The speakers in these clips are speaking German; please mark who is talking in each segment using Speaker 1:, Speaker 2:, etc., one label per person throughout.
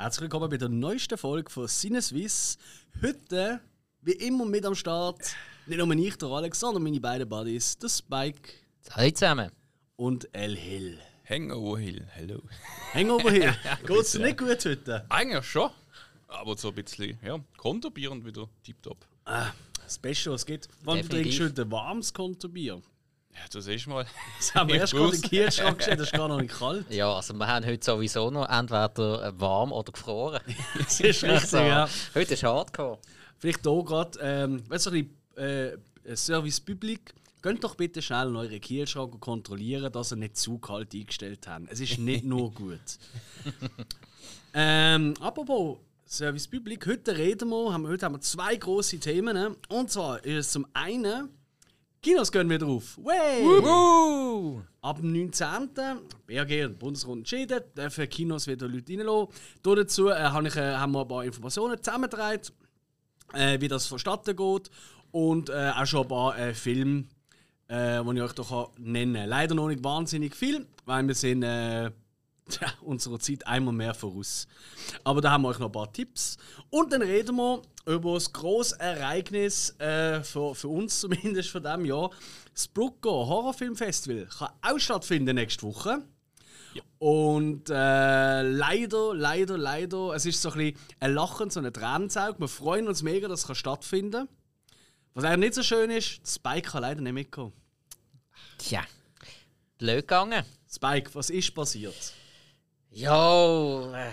Speaker 1: Herzlich willkommen bei der neuesten Folge von Sinneswiss. Heute, wie immer mit am Start, nicht nur ich, der Alex, sondern meine beiden Buddies, der Spike
Speaker 2: Hallo zusammen.
Speaker 1: und El Hill.
Speaker 3: Hangover Hill, hello.
Speaker 1: Hangover Hill, geht's dir nicht gut heute?
Speaker 3: Eigentlich schon, aber so ein bisschen, ja, Konterbier und wieder tipptopp.
Speaker 1: Ah, das Beste, was es gibt. Wann du trinkst heute ein warmes Konterbier?
Speaker 3: Ja, du siehst mal.
Speaker 1: Das haben wir
Speaker 3: Ich
Speaker 1: erst gerade in den Kühlschrank gestellt, das ist gar noch nicht kalt.
Speaker 2: Ja, also wir haben heute sowieso noch entweder warm oder gefroren.
Speaker 1: Das ist richtig,
Speaker 2: Also,
Speaker 1: ja.
Speaker 2: Heute ist hardcore.
Speaker 1: Vielleicht hier gerade, ähm, weißt du, ein bisschen, äh, Service Public. Könnt doch bitte schnell in euren Kühlschrank und kontrollieren, dass ihr nicht zu kalt eingestellt habt. Es ist nicht nur gut. ähm, apropos Service Public, heute reden wir, haben, heute haben wir zwei große Themen. Und zwar ist es zum einen, Kinos gehen wieder auf. Way! Ab dem 19. BRG und Bundesrat entschieden, dürfen Kinos wieder Leute reinlassen. Da dazu äh, habe ich, äh, haben wir ein paar Informationen zusammengetragen, äh, wie das vonstatten geht. Und äh, auch schon ein paar äh, Filme, äh, die ich euch hier nennen kann. Leider noch nicht wahnsinnig viel, weil wir sind tja, unserer Zeit einmal mehr voraus. Aber da haben wir euch noch ein paar Tipps. Und dann reden wir über das grosse Ereignis, äh, für, für uns zumindest von diesem Jahr. Das Brucko Horrorfilmfestival kann auch stattfinden nächste Woche. Und äh, leider, leider, leider, es ist so ein, bisschen ein Lachen, so ein Tränenzaug. Wir freuen uns mega, dass es stattfinden kann. Was leider nicht so schön ist, Spike kann leider nicht mitkommen.
Speaker 2: Tja, blöd gegangen.
Speaker 1: Spike, was ist passiert?
Speaker 2: Ja, äh,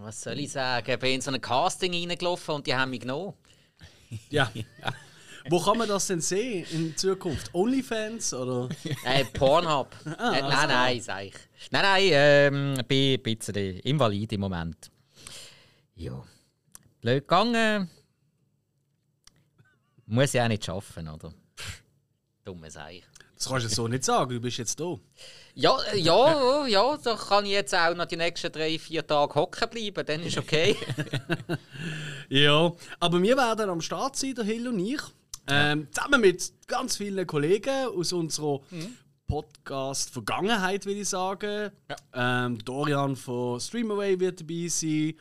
Speaker 2: was soll ich sagen? Ich bin in so ein Casting reingelaufen und die haben mich genommen.
Speaker 1: Ja. Wo kann man das denn sehen in Zukunft? Onlyfans oder?
Speaker 2: Äh, Pornhub.
Speaker 1: Ah,
Speaker 2: äh, nein, nein, sag ich. Nein, nein, ähm, bin ein bisschen invalid im Moment. Ja. Blöd gegangen. Muss ja auch nicht schaffen, oder? Dumme Sache.
Speaker 1: Das kannst du so nicht sagen, du bist jetzt da.
Speaker 2: Ja, äh, ja, ja, da kann ich jetzt auch noch die nächsten drei, vier Tage hocken bleiben, dann ist okay.
Speaker 1: Ja, aber wir werden am Start sein, der Hill und ich. Ähm, zusammen mit ganz vielen Kollegen aus unserer Podcast-Vergangenheit, würde ich sagen. Ähm, Dorian von Streamaway wird dabei sein.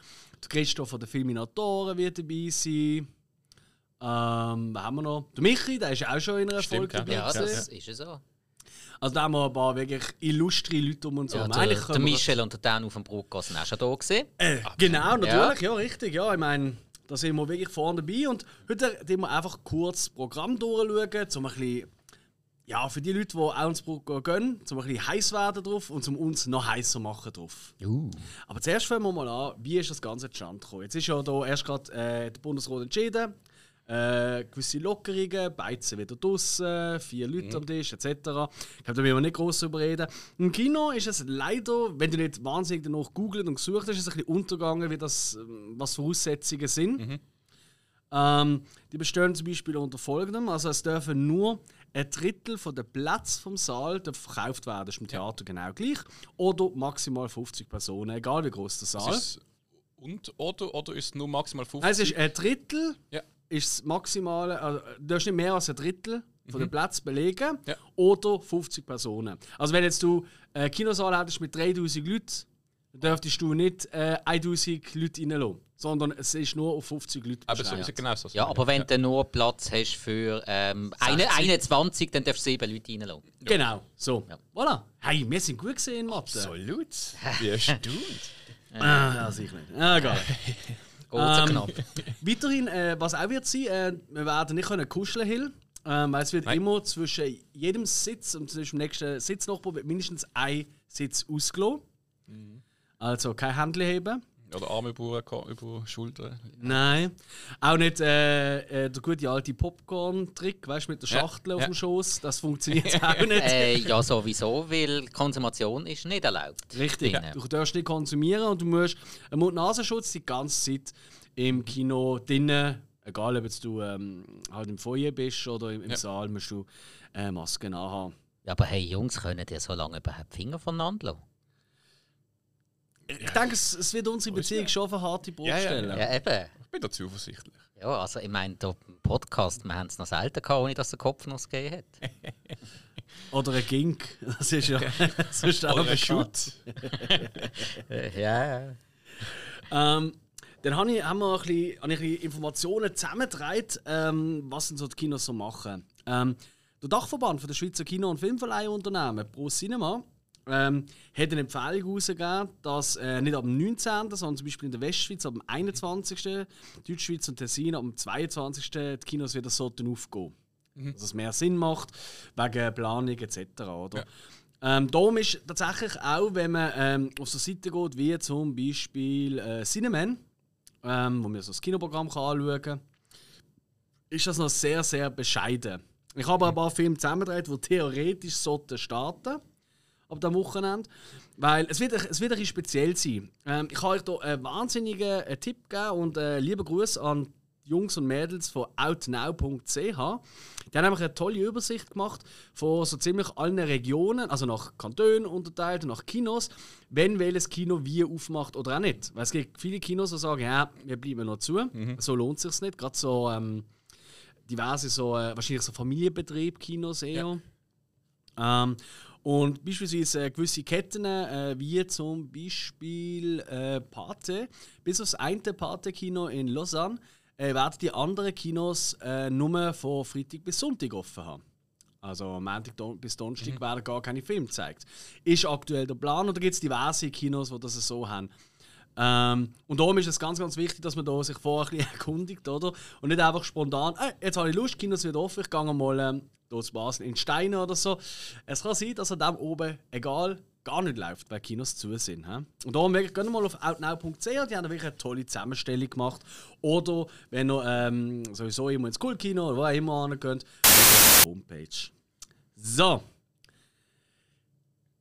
Speaker 1: Christoph von den Filminatoren wird dabei sein. Ähm, haben wir noch? Der Michi, der ist auch schon in einer
Speaker 3: Stimmt,
Speaker 1: Folge dabei.
Speaker 2: ja, das ist ja so.
Speaker 1: Also da haben wir ein paar wirklich illustre Leute um uns
Speaker 2: Ja,
Speaker 1: herum.
Speaker 2: der,
Speaker 1: Eigentlich
Speaker 2: der
Speaker 1: wir-
Speaker 2: Michel und der Dan auf dem Bruckgas sind auch schon da gewesen.
Speaker 1: Äh, genau, natürlich, ja. richtig. Ja, ich meine, da sind wir wirklich vorne dabei. Und heute tun wir einfach kurz das Programm durchschauen, um ein bisschen, ja, für die Leute, die auch ins Programm gehen, um ein bisschen heiß werden drauf und um uns noch heißer machen drauf. Aber zuerst fangen wir mal an, wie ist das Ganze zustande gekommen? Jetzt ist ja da erst gerade äh, der Bundesrat entschieden. Äh, gewisse Lockerungen, Beizen wieder draussen, vier Leute am Tisch etc. Ich glaube, da will man nicht groß drüber reden. Im Kino ist es leider, wenn du nicht wahnsinnig danach googelt und gesucht hast, ist es ein bisschen untergegangen, wie das, ähm, was Voraussetzungen sind. Ähm, die bestehen zum Beispiel unter folgendem: Also, es dürfen nur ein Drittel von der Platz vom Saal verkauft werden. Das ist im Theater genau gleich. Oder maximal 50 Personen, egal wie groß der Saal.
Speaker 3: Ist und oder, oder ist es nur maximal 50?
Speaker 1: Also, es ist ein Drittel
Speaker 3: ja.
Speaker 1: Ist das maximale, also, du darfst nicht mehr als ein Drittel von dem Platz belegen
Speaker 3: Ja.
Speaker 1: oder 50 Personen. Also wenn jetzt du einen Kinosaal hättest mit 3000 Leuten, dann dürftest du nicht äh, 1000 Leute reinlassen, sondern es ist nur auf 50 Leute
Speaker 3: Aber so
Speaker 1: beschränkt.
Speaker 3: ist ja genau so.
Speaker 2: Ja, aber wenn du nur Platz hast für ähm, eine,
Speaker 1: 60.
Speaker 2: 21, dann darfst du sieben Leute reinlassen.
Speaker 1: Genau, so.
Speaker 2: Ja.
Speaker 1: Voilà. Hey, wir sind gut gesehen, Mathe.
Speaker 3: Absolut. Wie erstaunt.
Speaker 1: Ah, ja, sicher nicht. Ah, egal. Ähm,
Speaker 2: knapp.
Speaker 1: Weiterhin, äh, was auch wird sein, äh, wir werden nicht können kuscheln Hill, ähm, weil es wird
Speaker 3: Nein.
Speaker 1: immer zwischen jedem Sitz und zwischen dem nächsten Sitznachbar wird mindestens ein Sitz ausgelassen. Also kein Händchen heben.
Speaker 3: Oder Arme über, über Schulter.
Speaker 1: Nein. Auch nicht äh, äh, der gute alte Popcorn-Trick, weißt du, mit der
Speaker 3: Ja,
Speaker 1: Schachtel auf
Speaker 3: ja.
Speaker 1: dem Schoß. Das funktioniert auch nicht.
Speaker 2: Äh, ja, sowieso, weil Konsumation ist nicht erlaubt.
Speaker 1: Richtig.
Speaker 2: drinnen.
Speaker 1: Du darfst nicht konsumieren und du musst einen Mund-Nasenschutz die ganze Zeit im Kino drinnen, egal ob jetzt du ähm, halt im Foyer bist oder im, im
Speaker 3: Ja.
Speaker 1: Saal, musst du äh, Masken anhaben.
Speaker 2: Ja, aber hey Jungs, können die so lange überhaupt die Finger voneinander lassen?
Speaker 1: Ich denke, es, es wird unsere Beziehung schon auf eine harte Brot
Speaker 3: Ja, ja,
Speaker 1: stellen.
Speaker 2: Ja, eben.
Speaker 3: Ich bin da zuversichtlich.
Speaker 2: Ja, also ich meine, der Podcast, wir haben es noch selten gehabt, ohne dass der Kopf noch gegeben hat.
Speaker 1: Oder ein Gink. Das ist ja sonst auch
Speaker 3: Oder ein. Shoot.
Speaker 2: Ja, ja.
Speaker 1: Ähm, dann habe ich, haben wir ein bisschen, habe ich ein bisschen Informationen zusammengetragen, ähm, was denn so die Kinos so machen. Ähm, der Dachverband von der Schweizer Kino- und Filmverleihunternehmen, Pro Cinema, ähm, hat eine Empfehlung herausgegeben, dass äh, nicht ab dem 19., sondern zum Beispiel in der Westschweiz ab dem 21., Deutschschweiz und Tessin ab dem 22. die Kinos wieder sollten aufgehen. Mhm. Dass es mehr Sinn macht, wegen Planung etc. Oder? Ja. Ähm, darum ist tatsächlich auch, wenn man ähm, auf so Seiten geht, wie zum Beispiel äh, Cineman, ähm, wo man so das Kinoprogramm kann anschauen kann, ist das noch sehr, sehr bescheiden. Ich habe ein paar Filme zusammengedreht, die theoretisch sollten starten ab dem Wochenende. Weil es wird, es wird ein bisschen speziell sein. Ähm, ich habe euch hier einen wahnsinnigen äh, Tipp gegeben und äh, liebe Grüße an Jungs und Mädels von outnow.ch. Die haben nämlich eine tolle Übersicht gemacht von so ziemlich allen Regionen, also nach Kantonen unterteilt und nach Kinos, wenn welches Kino wie aufmacht oder auch nicht. Weil es gibt viele Kinos, die sagen, ja, wir bleiben noch zu. Mhm. So lohnt es sich nicht. Gerade so ähm, diverse so, äh, wahrscheinlich so Familienbetrieb, Kinos eher. Ja. Ähm, und beispielsweise äh, gewisse Ketten, äh, wie zum Beispiel äh, Pate, bis aufs eine Pate-Kino in Lausanne, äh, werden die anderen Kinos äh, nur von Freitag bis Sonntag offen haben. Also Montag bis Donnerstag mhm. werden gar keine Filme gezeigt. Ist aktuell der Plan oder gibt es diverse Kinos, die das so haben? Ähm, und darum ist es ganz, ganz wichtig, dass man da sich vorher ein bisschen erkundigt, oder? Und nicht einfach spontan, äh, jetzt habe ich Lust, Kinos wieder offen, ich gehe mal zu Basel in Steine oder so. Es kann sein, dass an dem oben, egal, gar nicht läuft, weil Kinos zu sind. He? Und darum wirklich, geht mal auf outnow.ch, die haben wirklich eine tolle Zusammenstellung gemacht. Oder wenn ihr ähm, sowieso immer ins Cool-Kino oder wo auch immer angeht, auf der Homepage. So.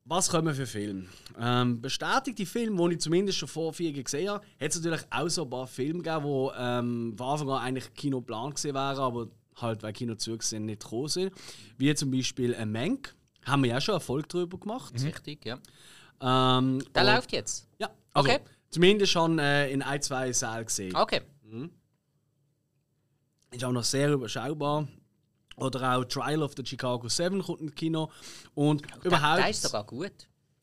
Speaker 1: Was kommen für Filme? Ähm, bestätigte Filme, die ich zumindest schon vor vier gesehen habe, hat es natürlich auch so ein paar Filme gegeben, die ähm, von Anfang an eigentlich Kinoplan gewesen wären, aber halt, weil Kinozüge sind, nicht gekommen sind. Wie zum Beispiel ein Menk. Haben wir ja schon Erfolg darüber gemacht.
Speaker 2: Mhm. Richtig, ja.
Speaker 1: Ähm,
Speaker 2: Der läuft jetzt?
Speaker 1: Ja. Also, okay. Zumindest schon äh, in ein, zwei Sälen gesehen.
Speaker 2: Okay. Mhm.
Speaker 1: Ist auch noch sehr überschaubar. Oder auch Trial of the Chicago 7 kommt ins Kino. Und
Speaker 2: oh, überhaupt. Der ist sogar gut.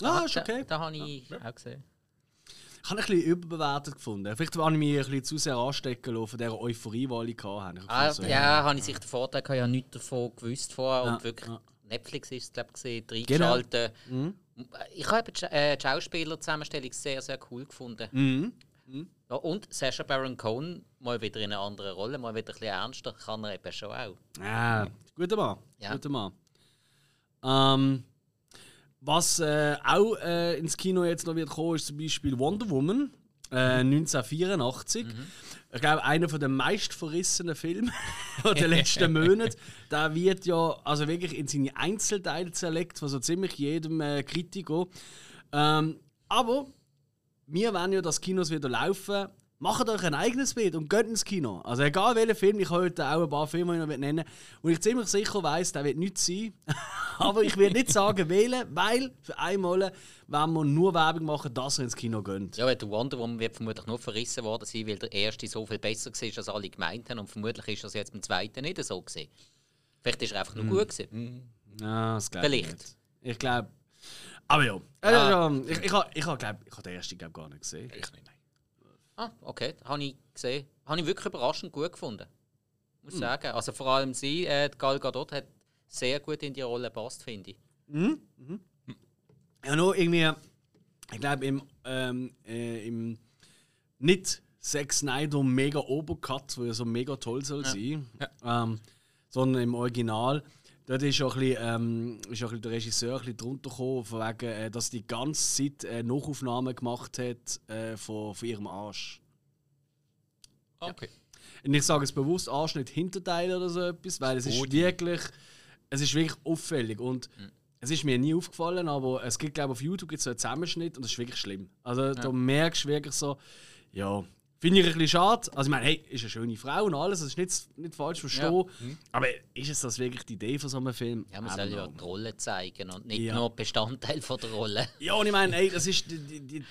Speaker 1: Ah, ist okay.
Speaker 2: Da, da habe ich ja. auch gesehen.
Speaker 1: Ich habe ein bisschen überbewertet gefunden. Vielleicht habe ich mich ein bisschen zu sehr anstecken lassen von dieser Euphorie, die ich hatte.
Speaker 2: Ah, so, ja, ja, habe ich sich den Vorteil gehabt, ich habe nichts davon gewusst vorher. Ja, und wirklich, ja. Netflix ist es, glaube ich, reingeschaltet. Genau. Mhm. Ich habe die äh, Schauspielerzusammenstellung sehr, sehr cool gefunden.
Speaker 1: Mhm. Mhm.
Speaker 2: Ja, und Sacha Baron Cohen mal wieder in einer anderen Rolle, mal wieder ein bisschen ernster, kann er eben schon auch.
Speaker 1: Ja, guter Mann. Ja. Guter Mann. Ähm, was äh, auch äh, ins Kino jetzt noch wird kommen, ist zum Beispiel Wonder Woman äh, 1984. Mhm. Ich glaube, einer der meist verrissenen Filme der letzten Monate. Der wird ja also wirklich in seine Einzelteile zerlegt von so ziemlich jedem äh, Kritiker. Ähm, aber wir wollen ja, dass Kinos wieder laufen. Macht euch ein eigenes Bild und geht ins Kino. Also egal welchen Film, ich heute auch ein paar Filme noch nennen und ich ziemlich sicher weiß, der wird nicht sein. Aber ich will nicht sagen wählen, weil für einmal wenn wir nur Werbung machen, dass er ins Kino geht.
Speaker 2: Ja, weil der Wonder Woman wird vermutlich nur verrissen worden sein, weil der erste so viel besser war, als alle gemeint haben und vermutlich ist das jetzt beim zweiten nicht so gesehen. Vielleicht ist er einfach nur mm. gut gewesen.
Speaker 1: Mm. Ja, das glaube
Speaker 2: ich. Vielleicht.
Speaker 1: Ich glaube. Aber ja. Ah. Äh, ich ich, ich, ich habe hab den ersten glaub, gar nicht gesehen.
Speaker 3: Ich nicht.
Speaker 2: Ah, okay. Habe ich gesehen. Habe ich wirklich überraschend gut gefunden. Muss hm. sagen. Also vor allem sie, äh, Gal Gadot, hat sehr gut in die Rolle passt, finde ich.
Speaker 1: Mhm. Mhm. Ja, nur irgendwie, ich glaube, im, ähm, äh, im nicht Zack Snyder mega Obercut, wo ja so mega toll soll ja. sein, ja. Ähm, sondern im Original Dort ist auch ein bisschen, ähm, ist auch ein bisschen der Regisseur ein bisschen drunter gekommen, von wegen, äh, dass die ganze Zeit äh, Nachaufnahmen gemacht hat äh, von, von ihrem Arsch.
Speaker 3: Okay.
Speaker 1: Und ich sage es bewusst Arsch, nicht Hinterteil oder so etwas, weil es ist wirklich, es ist wirklich auffällig und mhm. es ist mir nie aufgefallen, aber es gibt glaube auf YouTube gibt's so einen Zusammenschnitt und das ist wirklich schlimm. Also ja. da merkst du wirklich so, ja, Finde ich ein bisschen schade. Also, ich meine, hey, ist eine schöne Frau und alles, das ist nicht, nicht falsch verstehen. Ja. Mhm. Aber ist es das wirklich die Idee von so einem Film?
Speaker 2: Ja, man soll ja die Rolle zeigen und nicht ja. nur Bestandteil von der Rolle.
Speaker 1: Ja, und ich meine, hey, das ist. Die, die, die,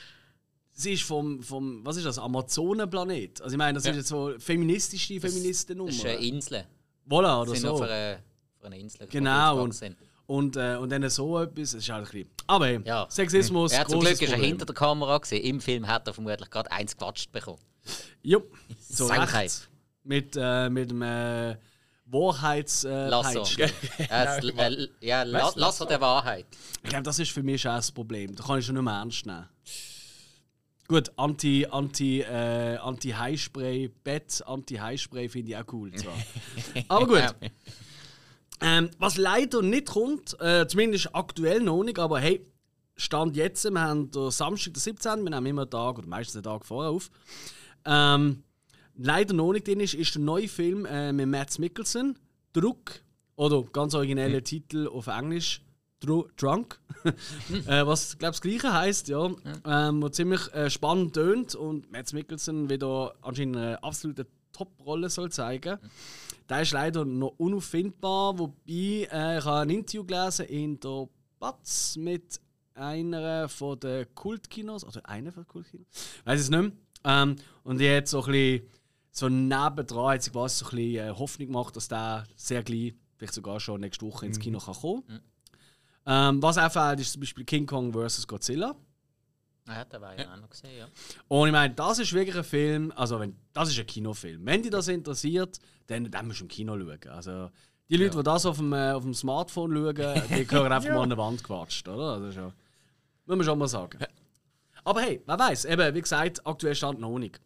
Speaker 1: sie ist vom, vom, was ist das, Amazonenplanet. Also ich meine, das ja. ist jetzt so feministische Feministennummer.
Speaker 2: Das ist eine Insel.
Speaker 1: Voilà,
Speaker 2: oder
Speaker 1: sind so.
Speaker 2: Auf einer, auf einer Insel.
Speaker 1: Genau. Und, Und, äh, und dann so etwas, das ist halt ein bisschen. Aber hey,
Speaker 2: Ja.
Speaker 1: Sexismus,
Speaker 2: Ja, zum Glück ist er hinter der Kamera gesehen. Im Film hat er vermutlich gerade eins gewatscht bekommen.
Speaker 1: Ja, so
Speaker 2: Saukeit.
Speaker 1: recht. Mit, äh, mit dem äh, Wahrheits... Äh,
Speaker 2: Lasso. Äh, ja La Lasso der Wahrheit.
Speaker 1: Ich glaube, das ist für mich auch das Problem. Da kann ich schon nicht mehr ernst nehmen. Gut, Anti, Anti, äh, Anti-Highspray, Bett, Anti-Highspray finde ich auch cool. Zwar. Aber gut. Ähm, was leider nicht kommt, äh, zumindest aktuell noch nicht, aber hey, Stand jetzt, wir haben den Samstag, den 17., wir nehmen immer einen Tag oder meistens einen Tag vorher auf. Ähm, leider noch nicht drin ist, ist der neue Film äh, mit Matt Mikkelsen, Druck, oder ganz origineller Titel auf Englisch, Dru Drunk. äh, was, glaube das Gleiche heisst, ja. Ähm, was ziemlich äh, spannend tönt und Matt Mikkelsen wieder anscheinend eine absolute Top-Rolle soll zeigen. Der ist leider noch unauffindbar, wobei äh, ich habe ein Interview gelesen in der Batz mit einer von den Kultkinos, oder einer von den Kultkinos, weiß es nicht mehr. Ähm, und die hat so ein bisschen, so nebendran hat sie quasi so ein bisschen äh, Hoffnung gemacht, dass der sehr gleich, vielleicht sogar schon nächste Woche ins Kino kann kommen. Ähm, was auch fehlt, ist zum Beispiel King Kong vs. Godzilla.
Speaker 2: Ja, den war ich auch noch gesehen, ja.
Speaker 1: Und ich meine, das ist wirklich ein Film, also wenn, das ist ein Kinofilm. Wenn dich das interessiert, dann, dann musst du im Kino schauen. Also, die Leute, die das auf dem, äh, auf dem Smartphone schauen, die gehören einfach mal an der Wand gewatscht, oder? Also schon, muss man schon mal sagen. Aber hey, wer weiß, eben, wie gesagt, aktuell stand noch nicht.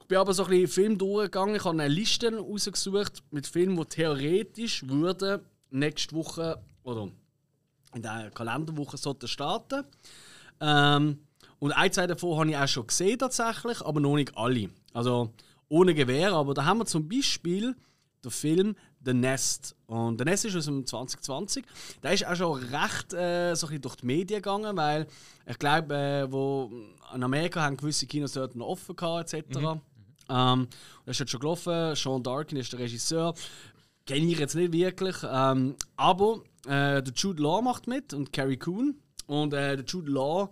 Speaker 1: Ich bin aber so ein bisschen Film durchgegangen. Ich habe eine Liste rausgesucht mit Filmen, die theoretisch würden nächste Woche oder in der Kalenderwoche sollten starten. Ähm, und ein, zwei davon habe ich auch schon gesehen tatsächlich, aber noch nicht alle. Also ohne Gewehr, aber da haben wir zum Beispiel den Film The Nest. Und The Nest ist aus dem 2020. Der ist auch schon recht äh, so ein bisschen durch die Medien gegangen, weil ich glaube, äh, wo in Amerika haben gewisse Kinos dort noch offen gehabt, etc. Ähm, das ist jetzt schon gelaufen. Sean Darkin ist der Regisseur. Kenne ich jetzt nicht wirklich. Ähm, aber äh, der Jude Law macht mit und Carrie Coon. Und äh, der Jude Law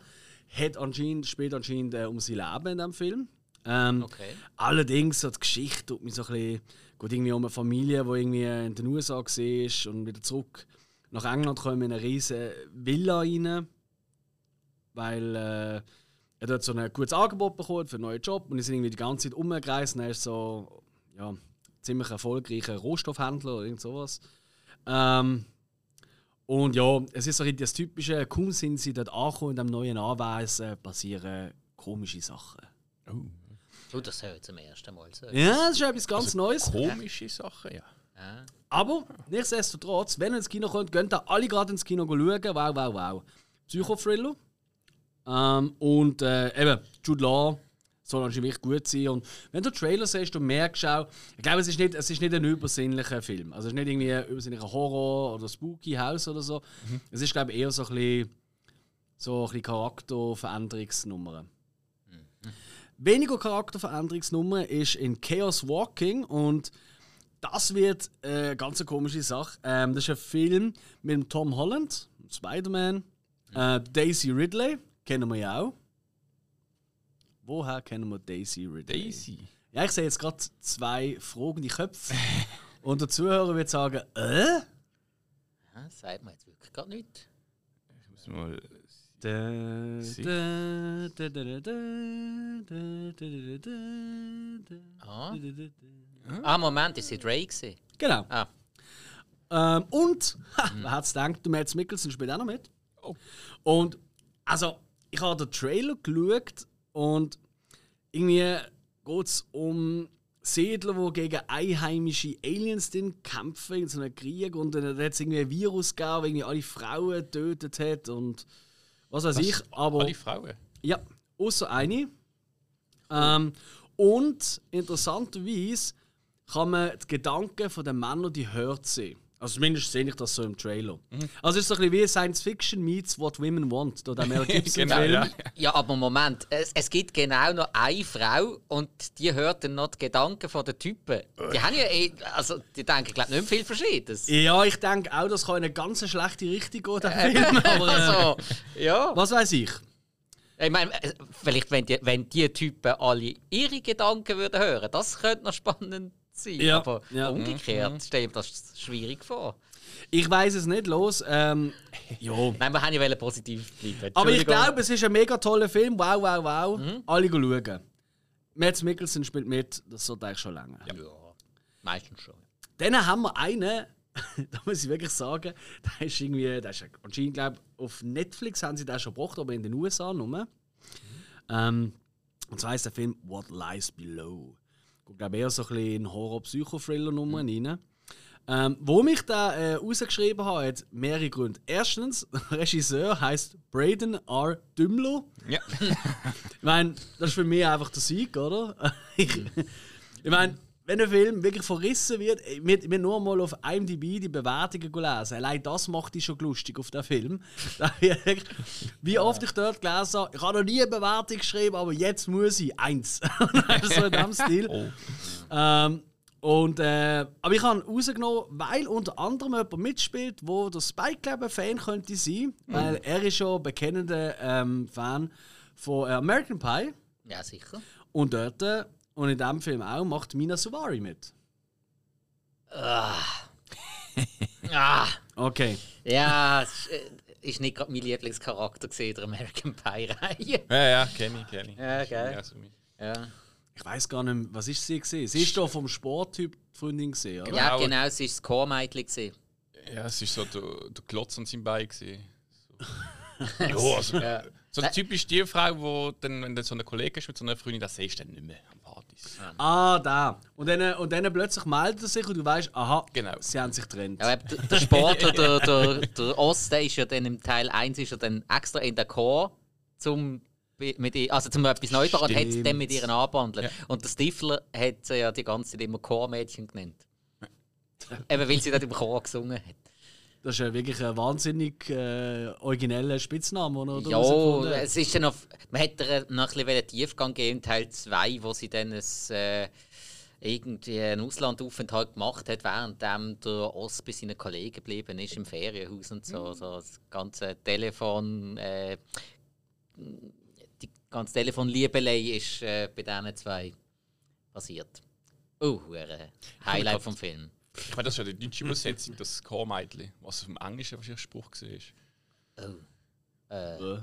Speaker 1: hat anscheinend, spielt anscheinend äh, um sein Leben in diesem Film. Ähm,
Speaker 2: Okay.
Speaker 1: Allerdings, so die Geschichte tut mich so ein bisschen, geht irgendwie um eine Familie, die irgendwie in den USA war und wieder zurück nach England kommen in eine riesige Villa rein, weil äh, er dort so ein gutes Angebot bekommen für einen neuen Job und sind irgendwie die ganze Zeit umgereist und er ist so, ja, ziemlich erfolgreicher Rohstoffhändler oder irgend sowas. Ähm, und ja, es ist so das Typische, kaum sind sie dort angekommen in dem neuen Anwesen, passieren komische Sachen.
Speaker 2: Du, das höre ich zum ersten Mal so.
Speaker 1: Ja, das ist etwas ganz Neues.
Speaker 3: Komische Sachen, ja.
Speaker 2: Ja.
Speaker 1: Aber nichtsdestotrotz, wenn ihr ins Kino kommt, könnt ihr alle gerade ins Kino schauen. Wow, wow, wow. Psychothriller. Ähm, und äh, eben, Jude Law soll anscheinend wirklich gut sein. Und wenn du den Trailer siehst, du merkst auch, ich glaube, es ist nicht, es ist nicht ein übersinnlicher Film. Also es ist nicht irgendwie ein übersinnlicher Horror oder Spooky House oder so. Es ist, glaube ich, eher so ein bisschen, so ein bisschen Charakterveränderungsnummer. Weniger Charakterveränderungsnummer ist in Chaos Walking und das wird eine ganz komische Sache. Ähm, das ist ein Film mit Tom Holland, Spider-Man, äh, Daisy Ridley, kennen wir ja auch. Woher kennen wir Daisy Ridley?
Speaker 3: Daisy.
Speaker 1: Ja, ich sehe jetzt gerade zwei fragende Köpfe. und der Zuhörer wird sagen, äh?
Speaker 2: Ja, das sagt mir jetzt wirklich gar nicht.
Speaker 3: Ich muss mal.
Speaker 2: Ah. Moment, ist sie Ray?
Speaker 1: Genau.
Speaker 2: Ah.
Speaker 1: Ähm, und, ha, wer hat es gedacht, der Mads Mikkelsen spielt auch noch mit.
Speaker 3: Oh.
Speaker 1: Und, also, ich habe den Trailer geschaut und irgendwie geht es um Siedler, die gegen einheimische Aliens kämpfen in so einem Krieg und dann hat es irgendwie ein Virus gegeben, weil irgendwie alle Frauen getötet hat und was weiß ich. Aber,
Speaker 3: Alle Frauen.
Speaker 1: ja, außer eine. Ähm, und interessanterweise kann man die Gedanken von den Männern, die hört sie. Also zumindest sehe ich das so im Trailer. Also es ist so ein bisschen wie Science Fiction meets What Women Want, da der Mel Gibson
Speaker 3: Genau,
Speaker 1: Film.
Speaker 3: ja.
Speaker 2: Ja, aber Moment, es, es gibt genau noch eine Frau und die hört dann noch die Gedanken von den Typen. Die haben ja eh, also die denken glaube nicht viel Verschiedenes.
Speaker 1: Ja, ich denke auch, das kann in eine ganz schlechte Richtung gehen, der Film. Aber äh,
Speaker 2: Also, ja.
Speaker 1: was weiß ich?
Speaker 2: Ich meine, äh, vielleicht wenn die, wenn die Typen alle ihre Gedanken würden hören, das könnte noch spannend sein.
Speaker 1: Ja,
Speaker 2: Aber
Speaker 1: ja.
Speaker 2: umgekehrt stelle ich mir das schwierig vor.
Speaker 1: Ich weiß es nicht, los. Ähm, ja.
Speaker 2: Nein, wir haben ja positiv bleiben.
Speaker 1: Aber ich glaube, es ist ein mega toller Film. Wow, wow, wow. Alle schauen. Mads Mikkelsen spielt mit, das sollte eigentlich schon länger.
Speaker 2: Ja, meistens schon.
Speaker 1: Dann haben wir einen, da muss ich wirklich sagen, der ist irgendwie, der ist anscheinend, glaube ich, auf Netflix haben sie den schon gebracht, aber in den USA nur. Ähm, und zwar heißt der Film What Lies Below. Ich glaube eher so ein bisschen in Horror-Psycho-Thriller-Nummer rein. Ähm, wo mich da äh, rausgeschrieben habe, hat mehrere Gründe. Erstens, der Regisseur heißt Braden R. Dümlo.
Speaker 3: Ja.
Speaker 1: Ich meine, das ist für mich einfach der Sieg, oder? Ich, ich meine, wenn ein Film wirklich verrissen wird, wir, wir nur mal auf IMDb die Bewertungen gelesen. Allein das macht dich schon lustig auf den Film. Wie oft ich dort gelesen habe, ich habe noch nie eine Bewertung geschrieben, aber jetzt muss ich eins. so in diesem Stil. Ähm, und, äh, aber ich habe rausgenommen, weil unter anderem jemand mitspielt, wo der Spike Club Fan könnte sein. Weil er ist schon ein bekennender ähm, Fan von äh, American Pie.
Speaker 2: Ja, sicher.
Speaker 1: Und dort, äh, und in diesem Film auch, macht Mina Suvari mit.
Speaker 2: Ah,
Speaker 1: Okay.
Speaker 2: ja, es ist, äh, ist nicht gerade mein Lieblingscharakter gewesen, der American Pie-Reihe.
Speaker 3: Ja, ja, kenne ich, kenne ich.
Speaker 2: Ja, geil.
Speaker 3: Ja, so mit-
Speaker 2: Ja.
Speaker 1: Ich weiß gar nicht was ist sie gesehen? Sie ist doch vom Sporttyp Freundin gesehen, oder?
Speaker 2: ja, genau, es war das Chormädchen. gewesen.
Speaker 3: ja, es war so der, der Klotz an seinem Bein. gewesen. So. ja, also,
Speaker 2: Ja.
Speaker 3: So typisch die Frau, die dann, wenn du so eine Kollegin hast mit so einer Freundin, das siehst du dann nicht mehr am Partys.
Speaker 1: Ah, da. Und dann, und dann plötzlich meldet er sich und du weißt, aha,
Speaker 3: Genau.
Speaker 1: sie haben sich getrennt.
Speaker 2: Ja, der- der Sportler, der, der, der Ost, der ist ja dann im Teil 1 ist er dann extra in der Chor zum mit ihr, also zum etwas Neues machen und hat es
Speaker 1: Stimmt.
Speaker 2: dann mit ihren anbandelt. Und der Stifler hat sie ja die ganze Zeit immer Chormädchen genannt. Eben weil sie dort im Chor gesungen hat.
Speaker 1: Das ist ja wirklich ein wahnsinnig äh, origineller Spitzname, er da
Speaker 2: Ja, es ist dann noch, man hätte noch ein bisschen Tiefgang geben in Teil 2, wo sie dann ein, äh, irgendwie einen Auslandaufenthalt gemacht hat, während der Ost bei seinen Kollegen geblieben ist im Ferienhaus und so. so das ganze Telefon, äh, die ganze Telefonliebelei ist äh, bei diesen zwei passiert. Oh, ein Highlight vom Film.
Speaker 3: Ich meine, das ist ja die deutsche Übersetzung, das Chormädchen, was auf dem Englischen wahrscheinlich ein Spruch war.
Speaker 2: Oh.
Speaker 1: Äh,
Speaker 3: Äh,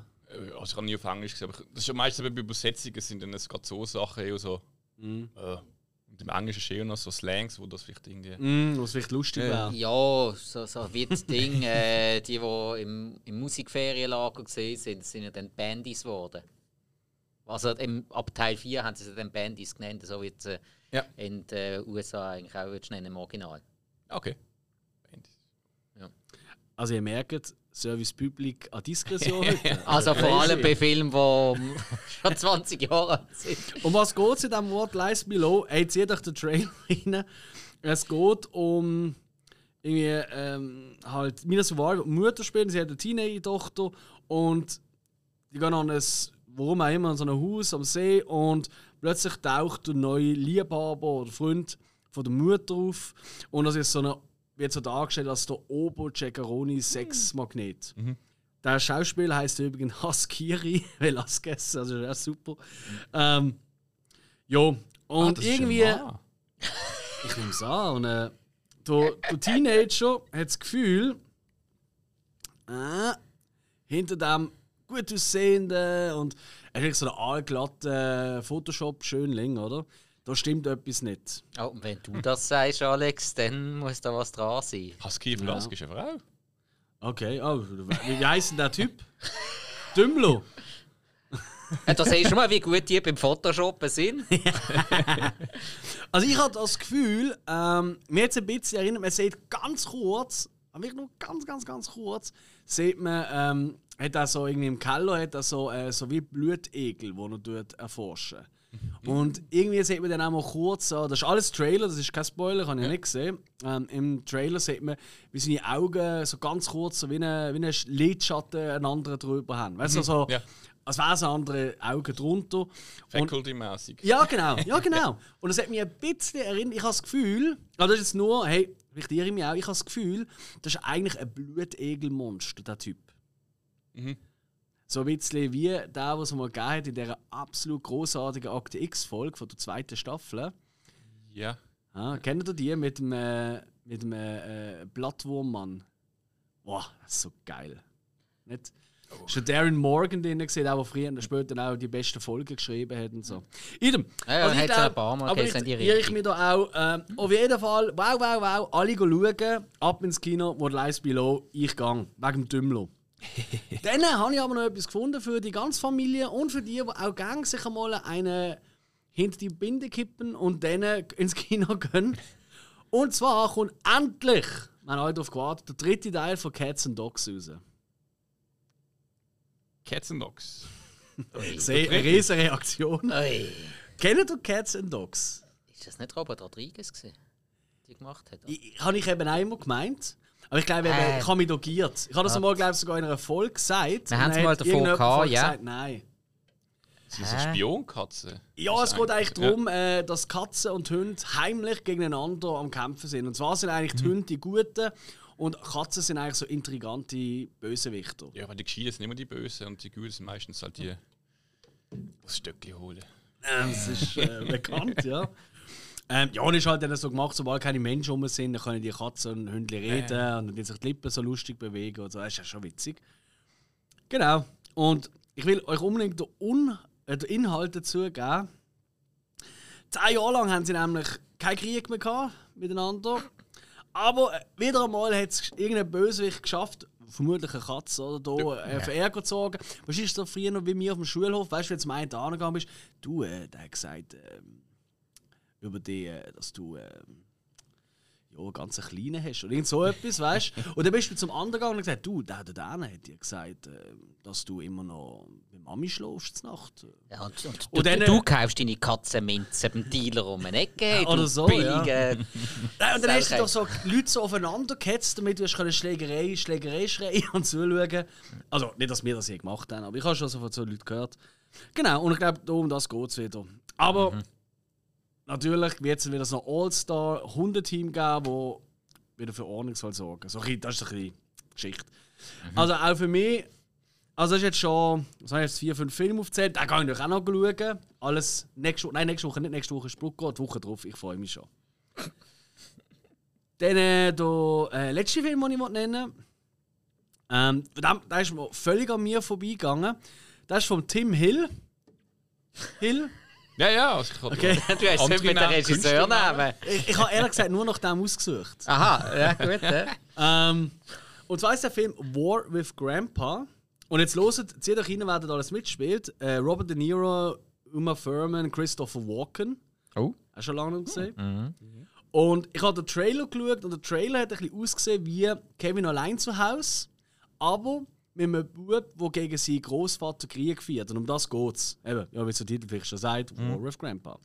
Speaker 3: Also ich habe nie auf Englisch gesehen, aber das ist ja meistens bei Übersetzungen sind dann es gerade so Sachen eher so.
Speaker 1: Mhm.
Speaker 3: Äh, und im Englischen ist eher noch so Slangs, wo das vielleicht irgendwie.
Speaker 1: Mm, was vielleicht lustig
Speaker 3: Ja.
Speaker 1: wäre.
Speaker 2: Ja, so, so wie das Ding, äh, die, die im, im Musikferienlager gesehen sind, sind ja dann Bandys geworden. Also im, ab Teil 4 haben sie sie dann Bandys genannt, so wie sie
Speaker 3: Ja.
Speaker 2: in den USA eigentlich auch würdest nennen im Original.
Speaker 3: Okay.
Speaker 1: Also ihr merkt, Service Public an Diskretion heute.
Speaker 2: Also vor allem bei Filmen, die schon 20 Jahre alt sind.
Speaker 1: Um was geht es in diesem Wort Lies Below? Hey, zieht euch den Trailer rein. Es geht um irgendwie ähm, halt Mina Suvari, Mutter spielen, sie hat eine Teenager-Tochter und die gehen an ein, warum auch immer, an so ein Haus am See und plötzlich taucht der neue Liebhaber oder Freund von der Mutter auf und das ist so eine, wird so dargestellt als der Obo Ceccaroni Sexmagnet. Der Schauspieler heißt übrigens Haskiri Velasquez, also das ist super. Ähm, ja, und
Speaker 3: Ah,
Speaker 1: irgendwie.
Speaker 3: ein.
Speaker 1: Ich nehme es an. Und, äh, der, der Teenager hat das Gefühl, äh, hinter dem gut aussehenden und eigentlich so einen allglatten Photoshop-Schönling, oder? Da stimmt etwas nicht.
Speaker 2: Oh, und wenn du das sagst, Alex, dann muss da was dran sein.
Speaker 3: Husky Velasquez ist eine Frau.
Speaker 1: Okay, oh, wie wie heisst denn der Typ? Dümmlo.
Speaker 2: Ja, da siehst du mal, wie gut die beim Photoshoppen sind.
Speaker 1: Also ich hatte das Gefühl, ähm, mir jetzt ein bisschen erinnert, man sieht ganz kurz, aber wirklich nur ganz, ganz, ganz kurz, sieht man, ähm, hat er so irgendwie im Keller hat er so, äh, so wie Blutegel, die er dort erforschen. Und irgendwie sieht man dann auch mal kurz, so, das ist alles Trailer, das ist kein Spoiler, habe ich nicht gesehen. Ähm, Im Trailer sieht man, wie seine Augen so ganz kurz, so wie ein wie eine Lidschatten einen anderen drüber haben. Weißt du, so,
Speaker 3: Ja.
Speaker 1: als wären so andere Augen drunter.
Speaker 3: Faculty-mäßig.
Speaker 1: ja, genau, ja, genau. Und das hat mich ein bisschen erinnert. Ich habe das Gefühl, also das ist jetzt nur, hey, ich mich auch, ich habe das Gefühl, das ist eigentlich ein Blutegelmonster, der Typ.
Speaker 3: Mhm.
Speaker 1: So ein bisschen wie der, was es mal gegeben hat in dieser absolut großartigen Akte X-Folge von der zweiten Staffel.
Speaker 3: Ja.
Speaker 1: Ah, kennt ihr die mit dem, äh, mit dem äh, äh Blattwurmmann? Boah, das ist so geil. Nicht? Oh. Schon Darren Morgan drin gesehen, auch früher und später auch die besten Folgen geschrieben hat und so. Idem.
Speaker 2: Ja, ja, hat ein paar Mal
Speaker 1: aber ich, ich mich da auch. Äh, auf jeden Fall, wow, wow, wow, alle schauen, ab ins Kino, wo Lies Below, ich gang, wegen dem Dümmlo. Dann habe ich aber noch etwas gefunden für die ganze Familie und für die, die auch gerne sich einmal eine hinter die Binde kippen und dann ins Kino gehen. Und zwar kommt endlich, man hat darauf gewartet, der dritte Teil von Cats and Dogs raus.
Speaker 3: Cats and Dogs.
Speaker 1: Sehr eine riesige Reaktion. Kennen du Cats and Dogs?
Speaker 2: Ist das nicht Robert Rodriguez gewesen, die gemacht hat?
Speaker 1: Ich, habe ich eben einmal gemeint. Aber ich glaube, äh, ich habe mich dogiert. Ich habe das einmal, glaube ich, sogar in einer Folge gesagt.
Speaker 2: Wir haben es mal davon gehabt, ja. Gesagt,
Speaker 1: nein.
Speaker 3: Sind das Spionkatze?
Speaker 1: Ja, es geht eigentlich darum, ja. äh, dass Katzen und Hunde heimlich gegeneinander am Kämpfen sind. Und zwar sind eigentlich die mhm. Hunde die Guten und Katzen sind eigentlich so intrigante Bösewichter.
Speaker 3: Ja, aber die Gescheiten sind immer die Bösen und die Guten sind meistens halt die, die das Stöckchen holen.
Speaker 1: das ist äh, bekannt, ja. Ähm, ja, und ist halt dann so gemacht, sobald keine Menschen rum sind, dann können die Katzen und Hunde reden äh. und dann sich die Lippen so lustig bewegen und so. Das ist ja schon witzig. Genau. Und ich will euch unbedingt den, Un äh, den Inhalt dazu geben. Zehn Jahre lang haben sie nämlich keinen Krieg mehr gehabt miteinander. Aber äh, wieder einmal hat es irgendein Bösewicht geschafft, vermutlich eine Katze oder da, äh, für Ärger zu sorgen. Was ist so früher noch wie mir auf dem Schulhof? Weißt du, wenn du zum einen da bist, du, äh, der hat gesagt, äh, über die, äh, dass du. Äh, ja, ganz kleine hast oder irgend so etwas, weißt du? Und dann bist du zum anderen gegangen und gesagt, du, der, der Dane hat dir gesagt, äh, dass du immer noch mit Mami schläfst Nacht.
Speaker 2: Ja, und, und, und du, dann, du, kaufst deine Katzenminze beim Dealer um eine Ecke, ja,
Speaker 1: oder so, billige... Ja. und dann hast du doch so Leute so aufeinander gehetzt, damit du eine Schlägerei, Schlägerei schreien und zuschauen. Also, nicht, dass wir das je gemacht haben, aber ich habe schon so von so Leuten gehört. Genau, und ich glaube, um das geht es wieder. Aber... Mhm natürlich wird es wieder so ein All-Star-Hundeteam geben, das wieder für Ordnung soll sorgen soll. So, das ist ein bisschen Geschichte. Mhm. Also auch für mich, also das ist jetzt schon, was habe ich jetzt, vier, fünf Filme aufgezählt, da kann ich auch noch schauen. Alles nächste Woche, nein, nächste Woche, nicht nächste Woche ist Brücke, die Woche drauf, ich freue mich schon. Dann äh, der äh, letzte Film, den ich nennen ähm, der ist mir völlig an mir vorbeigegangen. Das ist von Tim Hill. Hill.
Speaker 3: Ja, ja, also ich
Speaker 2: okay. Du hast es mit den Regisseur nehmen.
Speaker 1: Ich, ich habe ehrlich gesagt nur nach dem ausgesucht.
Speaker 2: Aha, ja, gut.
Speaker 1: Ja. ähm, und zwar ist der Film War with Grandpa. Und jetzt loset, zieht euch rein, wer da alles mitspielt. Äh, Robert De Niro, Uma Thurman, Christopher Walken.
Speaker 3: Oh.
Speaker 1: Hast du schon lange noch gesehen? Mhm. Und ich habe den Trailer geschaut und der Trailer hat ein bisschen ausgesehen wie Kevin allein zu Hause. Aber mit einem Bub, der gegen seinen Großvater Krieg führt. Und um das geht es. Eben, ja, wie der Titel vielleicht schon sagt, mhm. War with Grandpa.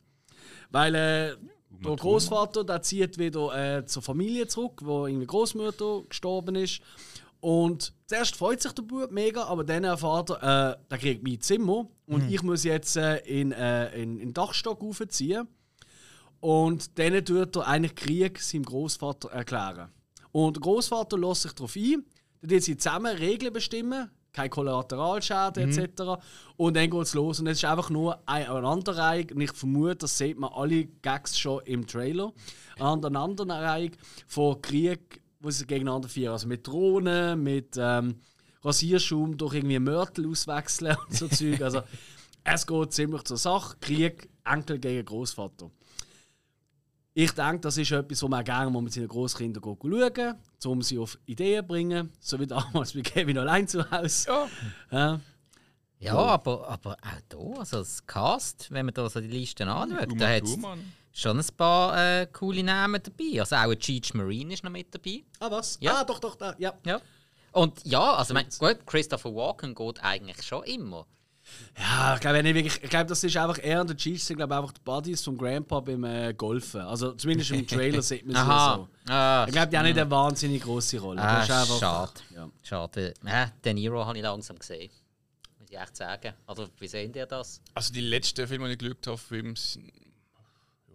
Speaker 1: Weil äh, der Großvater der zieht wieder äh, zur Familie zurück, wo irgendwie Großmutter gestorben ist. Und zuerst freut sich der Bub mega, aber dann erfährt er, äh, der kriegt mein Zimmer und mhm. ich muss jetzt äh, in, äh, in, in den Dachstock aufziehen. Und dann tut er eigentlich Krieg seinem Großvater erklären. Und der Großvater lässt sich darauf ein dann sie zusammen Regeln bestimmen, kein Kollateralschaden mhm. etc. Und dann geht es los. Und es ist einfach nur eine Aneinanderreihung. Und ich vermute, das sieht man alle Gags schon im Trailer. Eine Aneinanderreihung von Krieg, wo sie gegeneinander führen. Also mit Drohnen, mit ähm, Rasierschaum durch irgendwie Mörtel auswechseln und so Zeug. Also es geht ziemlich zur Sache. Krieg, Enkel gegen Großvater. Ich denke, das ist etwas, was man gerne mit seinen Großkindern schauen um sie auf Ideen zu bringen. So wie damals bei Kevin allein zu Hause.
Speaker 2: Ja. ja. Ja, aber, aber auch hier, also das Cast, wenn man da so die Listen anschaut, da hat es schon ein paar äh, coole Namen dabei. Also auch Cheech Marine ist noch mit dabei.
Speaker 1: Ah, was?
Speaker 2: Ja.
Speaker 1: Ah, doch, doch, da. ja.
Speaker 2: ja. Und ja, also mein, gut, Christopher Walken geht eigentlich schon immer.
Speaker 1: Ja, ich glaube wirklich, ich glaube, das ist einfach eher der Chiefs sind glaube einfach die Buddies von Grandpa beim äh, Golfen. Also zumindest im Trailer sieht man sie so. Ah, ich glaube, die haben nicht eine wahnsinnig große Rolle.
Speaker 2: Ah, einfach, schade. Ja. Schade. Ja, Den Niro habe ich langsam gesehen. Muss ich echt sagen. Also, wie sehen ihr das?
Speaker 3: Also die letzten Filme, die ich geschaut habe, Films.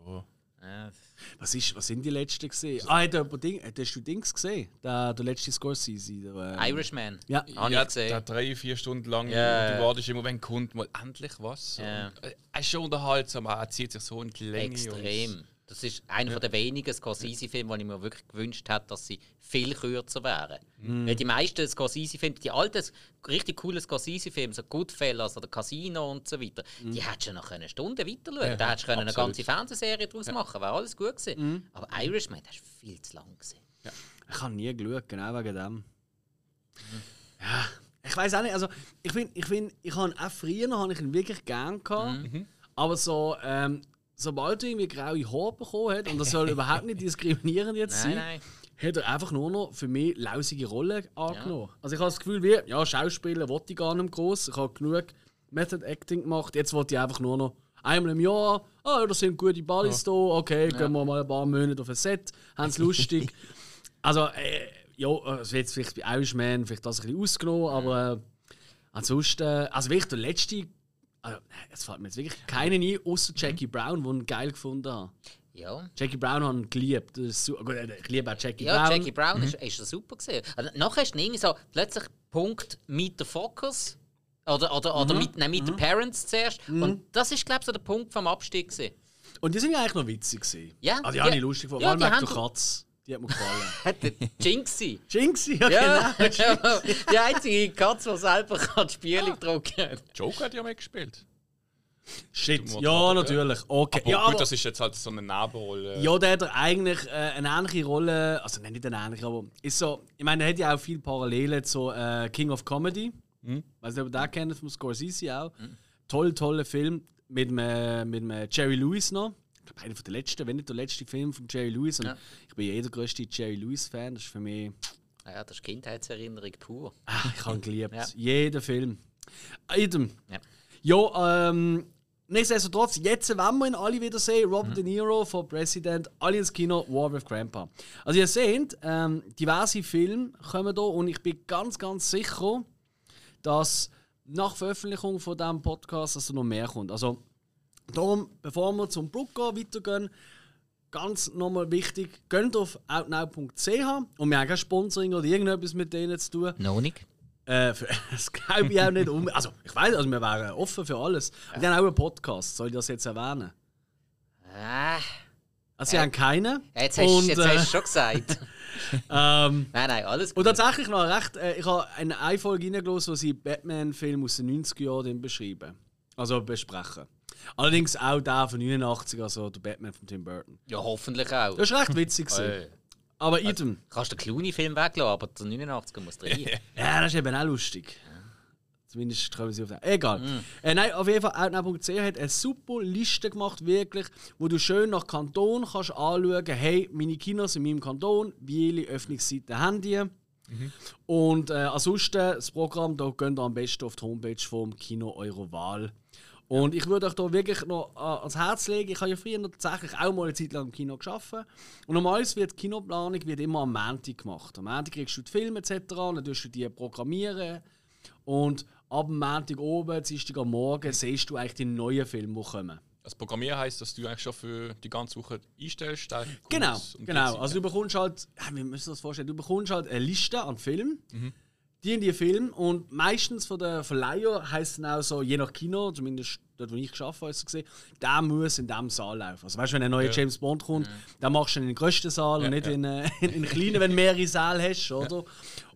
Speaker 3: Ja.
Speaker 1: ja. Was, ist, was sind die letzten gesehen? Ah, hat jemand Ding, hast du Dings gesehen? Der, der letzte Scorsese. Der,
Speaker 2: ähm, Irishman.
Speaker 1: Ja,
Speaker 3: habe ja, ich gesehen. Der drei, vier Stunden lang. Ja. Du wartest immer, wenn kommt mal endlich was. Und, äh, er ist schon unterhaltsam, er zieht sich so in die Länge.
Speaker 2: Extrem. Das ist einer ja. der wenigen Scorsese-Filme, wo ich mir wirklich gewünscht hätte, dass sie viel kürzer wären. Mhm. Weil die meisten Scorsese-Filme, die alten, richtig coolen Scorsese-Filme, so Goodfellas oder Casino und so weiter, mhm. die hättest du nach einer Stunde weiter schauen. Ja, da hättest du eine ganze Fernsehserie daraus ja. machen wäre alles gut gewesen. Mhm. Aber Irishman, das war viel zu lang. Gewesen.
Speaker 1: Ja. Ich habe nie geschaut, genau wegen dem. Mhm. Ja, ich weiß auch nicht, also ich finde, ich, find, ich habe auch früher habe ich ihn wirklich gern gehabt, mhm. aber so, ähm, sobald er irgendwie graue Haare bekommen hat, und das soll überhaupt nicht diskriminierend jetzt nein, sein, nein. hat er einfach nur noch für mich lausige Rollen angenommen. Ja. Also ich habe das Gefühl, wie, ja, Schauspieler wollte ich gar nicht groß. Ich habe genug Method Acting gemacht. Jetzt wollte ich einfach nur noch einmal im Jahr, ah, oh, da sind gute Buddies ja. da, okay, ja. gehen wir mal ein paar Monate auf ein Set, haben es lustig. also, äh, ja, es wird vielleicht bei Irishman vielleicht das ein bisschen ausgenommen, aber äh, ansonsten, also wirklich der letzte also, es fällt mir jetzt wirklich keinen ein, außer Jackie Brown, den ich geil gefunden habe.
Speaker 2: Ja.
Speaker 1: Jackie Brown habe ich geliebt. Gut, ich liebe auch Jackie
Speaker 2: ja,
Speaker 1: Brown.
Speaker 2: Ja, Jackie Brown mhm. ist, ist super gesehen. Also, nachher ist irgendwie so plötzlich Punkt mit der Focus oder, oder, oder mhm. mit, nein, mit mhm. den Parents zuerst. Mhm. Und das ist, glaube ich, so der Punkt vom Abstieg. Gewesen.
Speaker 1: Und die sind ja eigentlich noch witzig. Gewesen.
Speaker 2: Ja.
Speaker 1: Also, die, die habe ich lustig gefunden. Ja, Vor allem Katz. Die hat mir gefallen.
Speaker 2: Jinxie.
Speaker 1: Jinxie, ja, ja genau.
Speaker 2: die einzige Katze, die selber kann die Spiele ah. drucken
Speaker 3: Joker hat ja mitgespielt.
Speaker 1: Shit, ja, natürlich. Okay.
Speaker 3: Aber
Speaker 1: ja,
Speaker 3: gut, aber, das ist jetzt halt so eine Nebenrolle.
Speaker 1: Ja, der hat eigentlich äh, eine ähnliche Rolle, also nicht eine ähnliche, aber ist so, ich meine, er hat ja auch viele Parallelen zu äh, King of Comedy. Mhm. Weiß nicht, ob ihr den kennt, vom Scorsese auch. Mhm. Toll, toller Film mit einem, mit einem Jerry Lewis noch. Einer der letzten, wenn nicht der letzte Film von Jerry Lewis. Und ja. Ich bin ja der größte Jerry Lewis-Fan. Das ist für mich.
Speaker 2: Ja, das ist Kindheitserinnerung pur.
Speaker 1: Ach, ich habe geliebt. ja. Jeden Film. Idem. Ja. Ja, ähm, Nichtsdestotrotz, jetzt wollen wir ihn alle wieder sehen. Robert mhm. De Niro von President, alle ins Kino, War with Grandpa. Also ihr seht, ähm, diverse Filme kommen da und ich bin ganz, ganz sicher, dass nach Veröffentlichung von diesem Podcast dass noch mehr kommt. Also darum, bevor wir zum Brooker weitergehen, ganz nochmal wichtig, geht auf outnow.ch und wir haben kein Sponsoring oder irgendetwas mit denen zu tun.
Speaker 2: Noch nicht.
Speaker 1: Äh, für, das glaube ich auch nicht. Um, also, ich weiß, also wir wären offen für alles. Wir haben auch einen Podcast, soll ich das jetzt erwähnen?
Speaker 2: Ah.
Speaker 1: Also, sie äh, haben keinen.
Speaker 2: Jetzt hast, und, jetzt hast du es schon gesagt.
Speaker 1: ähm,
Speaker 2: nein, nein, alles
Speaker 1: gut. Und tatsächlich noch recht, äh, ich habe eine, eine Folge reingelassen, wo sie Batman-Film aus den 90er Jahren beschreiben. Also besprechen. Allerdings auch der von 89, also der Batman von Tim Burton.
Speaker 2: Ja, hoffentlich auch.
Speaker 1: Das ist recht witzig. Aber also, idem.
Speaker 2: Kannst du den Clooney-Film weglassen, aber der 89er muss rein.
Speaker 1: ja, das ist eben auch lustig. Zumindest kommen sie auf den. Egal. Mm. Äh, nein, auf jeden Fall, Outnow.ch hat eine super Liste gemacht, wirklich, wo du schön nach Kanton kannst anschauen hey, meine Kinos in meinem Kanton, wie viele Öffnungszeiten haben die. Mhm. Und äh, ansonsten, das Programm, da könnt ihr am besten auf die Homepage vom Kino Eurowahl und ich würde euch da wirklich noch äh, ans Herz legen. Ich habe ja früher tatsächlich auch mal eine Zeit lang im Kino gearbeitet. Und normalerweise wird die Kinoplanung wird immer am Montag gemacht. Am Montag kriegst du die Filme etc. Und dann tust du die programmieren. Und ab dem Montag oben, Dienstag am Morgen, siehst du eigentlich die neuen Filme, die kommen.
Speaker 3: Das Programmieren heisst, dass du eigentlich schon für die ganze Woche einstellst.
Speaker 1: Genau, genau. Also du bekommst halt, wie müssen wir das vorstellen, du bekommst halt eine Liste an Filmen. Mhm die in die Film und meistens von der Verleiher heißt es auch so, je nach Kino, zumindest dort, wo ich geschafft habe, gesehen, der muss in diesem Saal laufen. Also weißt du, wenn ein neuer ja. James Bond kommt, ja. dann machst du ihn in den grössten Saal ja, und nicht in, äh, in, in kleinen, wenn du mehrere Säle hast, oder?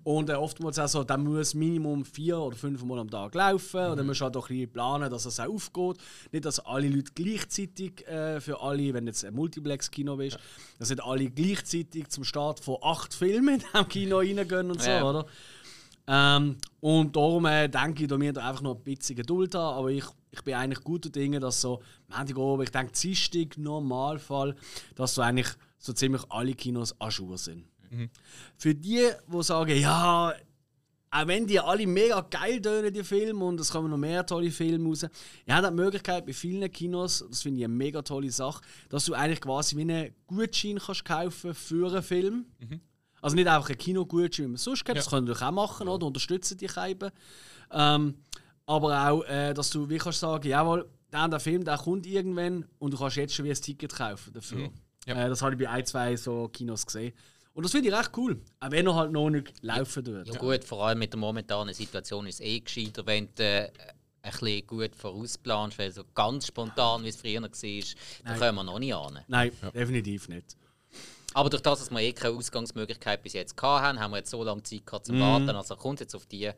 Speaker 1: Und äh, oftmals auch so, der muss Minimum vier oder fünf Mal am Tag laufen. Mhm. Und dann musst du halt auch ein bisschen planen, dass es auch aufgeht. Nicht, dass alle Leute gleichzeitig äh, für alle, wenn jetzt ein Multiplex-Kino ist, ja. dass nicht alle gleichzeitig zum Start von acht Filmen in diesem Kino reingehen und so, oder? Ähm, und darum äh, denke ich, dass wir da einfach noch ein bisschen Geduld haben. Aber ich, ich bin eigentlich guter Dinge, dass so Montag oben, ich denke, Dienstag, Normalfall, dass so eigentlich so ziemlich alle Kinos an Schuhe sind. Mhm. Für die, die sagen, ja, auch wenn die alle mega geil tönen, die Filme, und es kommen noch mehr tolle Filme raus, ihr habt die Möglichkeit bei vielen Kinos, das finde ich eine mega tolle Sache, dass du eigentlich quasi wie einen Gutschein kannst kaufen für einen Film. Mhm. Also nicht einfach ein Kinogutschein, wie man sonst kennt, ja. das können wir auch machen, oder? Unterstützen die Scheiben. Ähm, aber auch, äh, dass du wie kannst sagen, jawohl, der, der Film der kommt irgendwann und du kannst jetzt schon wie ein Ticket kaufen dafür. Mhm. Ja. Äh, das habe ich bei ein, zwei so Kinos gesehen. Und das finde ich recht cool, auch wenn er halt noch nicht laufen
Speaker 2: tut. Ja, gut, vor allem mit der momentanen Situation ist es eh gescheiter, wenn du ein bisschen gut vorausplanst, weil so ganz spontan, wie es früher war, da können wir noch nicht ahnen.
Speaker 1: Nein, definitiv nicht.
Speaker 2: Aber durch das, dass wir eh keine Ausgangsmöglichkeit bis jetzt hatten, haben wir jetzt so lange Zeit gehabt zum Warten. Also kommt jetzt auf die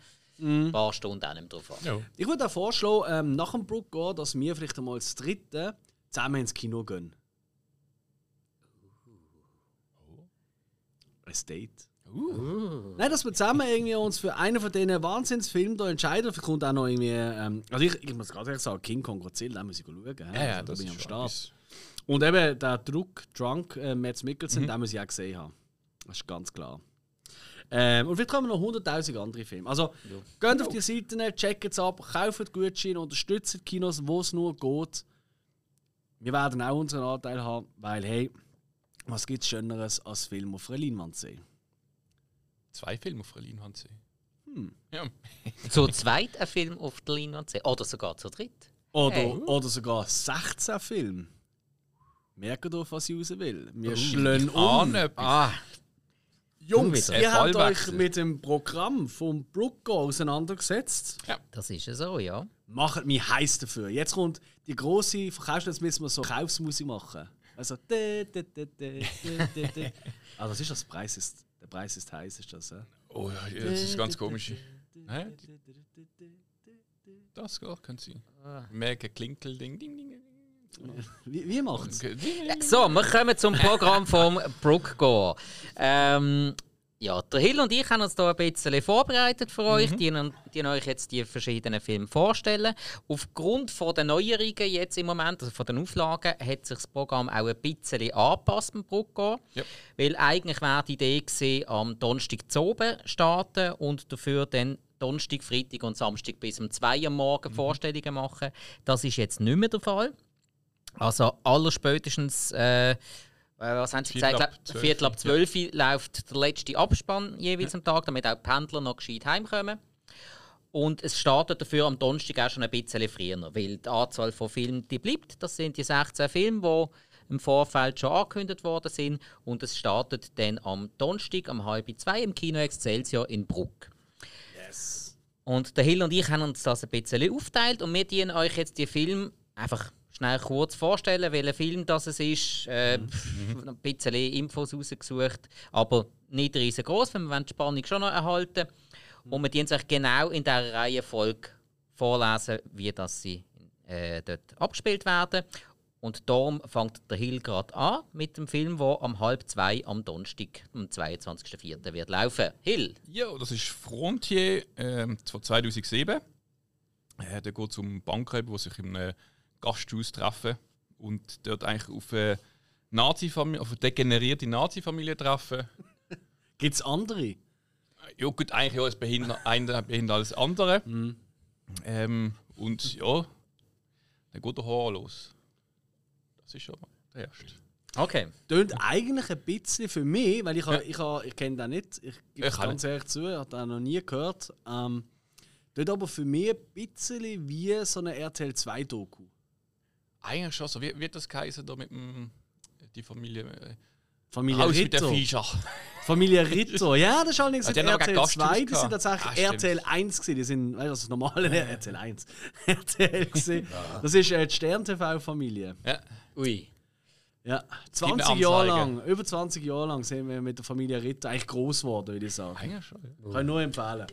Speaker 2: paar Stunden auch nicht mehr drauf an.
Speaker 3: Ja.
Speaker 1: Ich würde auch vorschlagen, ähm, nach dem Brook gehen, dass wir vielleicht einmal das dritte zusammen ins Kino gehen. Ein Date. Nein, dass wir zusammen irgendwie uns für einen von diesen Wahnsinnsfilmen da entscheiden. Vielleicht kommt auch noch irgendwie. Ähm, also ich, ich muss gerade ehrlich sagen, King Kong Godzilla, den muss ich schauen.
Speaker 3: Ja, ja,
Speaker 1: Also da
Speaker 3: das
Speaker 1: bin ich
Speaker 3: ist
Speaker 1: am Start. Und eben der Druck, Drunk, äh, Mads Mikkelsen, den muss ich auch gesehen haben. Das ist ganz klar. Ähm, und vielleicht haben wir noch 100.000 andere Filme. Also, geht auf die Seiten, checkt es ab, kauft Gutscheine, unterstützt die Kinos, wo es nur geht. Wir werden auch unseren Anteil haben, weil, hey, was gibt es Schöneres als Film auf einer Leinwand sehen?
Speaker 3: Zwei Filme auf einer Leinwand sehen.
Speaker 1: Hm.
Speaker 3: Ja.
Speaker 2: Zu zweit ein Film auf der Leinwand sehen. Oder sogar zu dritt.
Speaker 1: Oder,
Speaker 2: Hey.
Speaker 1: oder sogar 16 Filme. Merkt auf, was ich raus will. Wir
Speaker 3: Oh,
Speaker 1: schlagen
Speaker 3: ich
Speaker 1: um.
Speaker 2: Ah,
Speaker 1: Jungs, ihr habt euch mit dem Programm vom Brookgo auseinandergesetzt.
Speaker 2: das ist ja so, ja.
Speaker 1: Macht mich heiß dafür. Jetzt kommt die große Verkaufs, jetzt müssen wir so Verkaufsmusik machen. Also. dä, dä, dä. Ah, das ist das Preis ist. Der Preis ist heiß, ist das, ja?
Speaker 3: Oh ja, ja, das ist ganz komisch. Hä? Das geht, könnte sein. Mega Klinkel, ding, ding, ding.
Speaker 1: Wie, wie macht's?
Speaker 2: So, wir kommen zum Programm vom Brookgore. Ähm, ja, der Hill und ich haben uns da ein bisschen vorbereitet für euch, die, die euch jetzt die verschiedenen Filme vorstellen. Aufgrund von der Neuerungen jetzt im Moment, also von den Auflagen, hat sich das Programm auch ein bisschen angepasst beim Brookgore.
Speaker 3: Ja.
Speaker 2: Weil eigentlich wäre die Idee gewesen, am Donnerstag zu oben starten und dafür dann Donnerstag, Freitag und Samstag bis um 2 Uhr morgen Vorstellungen machen. Das ist jetzt nicht mehr der Fall. Also allerspätestens, äh, äh, was haben Sie
Speaker 3: Viertel
Speaker 2: gesagt?
Speaker 3: ab
Speaker 2: Viertel ab 12 Uhr läuft der letzte Abspann jeweils am Tag, damit auch die Pendler noch gescheit heimkommen. Und es startet dafür am Donnerstag auch schon ein bisschen früher, weil die Anzahl von Filmen die bleibt. Das sind die 16 Filme, die im Vorfeld schon angekündigt worden sind. Und es startet dann am Donnerstag um halb zwei im Kino Excelsior in Bruck.
Speaker 1: Yes.
Speaker 2: Und der Hill und ich haben uns das ein bisschen aufteilt und wir dienen euch jetzt die Film einfach schnell kurz vorstellen, welcher Film das es ist. Äh, pff, ein bisschen Infos rausgesucht, aber nicht riesengroß, weil wir die Spannung schon noch erhalten. Und wir dienen euch genau in dieser Reihenfolge vorlesen, wie das sie äh, dort abgespielt werden. Und darum fängt der Hill gerade an mit dem Film, der am halb zwei am Donnerstag, am 22.04. wird laufen. Hill,
Speaker 3: Ja, das ist Frontier ähm, von 2007. Äh, da geht es um Bankräuber, die sich in einem Gasthaus treffen und dort eigentlich auf eine Nazi-Familie, auf eine degenerierte Nazi-Familie treffen.
Speaker 1: Gibt es andere?
Speaker 3: Ja, gut, eigentlich ja, es behindert, einer behindert alles andere. Ähm, und ja, dann geht der Horror los. Das ist schon mal der erste.
Speaker 2: okay.
Speaker 1: Tönt eigentlich ein bisschen für mich, weil ich, ha- ich, ha- ich kenne den nicht. Ich gebe
Speaker 3: Ich
Speaker 1: ganz ehrlich zu, ich habe den noch nie gehört. Ähm, tönt aber für mich ein bisschen wie so eine RTL 2-Doku.
Speaker 3: Eigentlich schon so. Wie wird das geheißen da mit dem, die Familie? Äh,
Speaker 1: Familie
Speaker 3: Haus mit der
Speaker 1: Ritter.
Speaker 3: Viecher.
Speaker 1: Familie Ritter. Ja, das ist allerdings
Speaker 3: kein
Speaker 1: RTL 2,
Speaker 3: Gasthaus
Speaker 1: die sind tatsächlich
Speaker 3: Ah.
Speaker 1: RTL 1 gewesen. Die sind, weißt du, das normale RTL 1. RTL gewesen. Das ist äh, die Stern-TV-Familie.
Speaker 3: Ja.
Speaker 2: Ui.
Speaker 1: Ja,
Speaker 3: Gib
Speaker 1: 20
Speaker 3: mir
Speaker 1: Jahre lang, über 20 Jahre lang sind wir mit der Familie Ritter eigentlich groß geworden, würde ich sagen.
Speaker 3: Eigentlich schon. Ja.
Speaker 1: Kann ich nur empfehlen.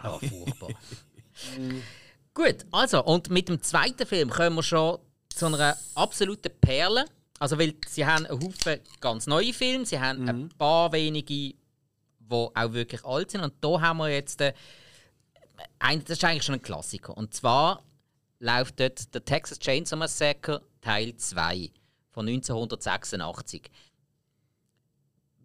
Speaker 2: Aber furchtbar. Gut, also, und mit dem zweiten Film kommen wir schon zu einer absoluten Perle. Also, weil sie haben einen Haufen ganz neue Filme, sie haben ein paar wenige, die auch wirklich alt sind. Und da haben wir jetzt, äh, ein, das ist eigentlich schon ein Klassiker. Und zwar läuft dort der Texas Chainsaw Massacre Teil 2 von 1986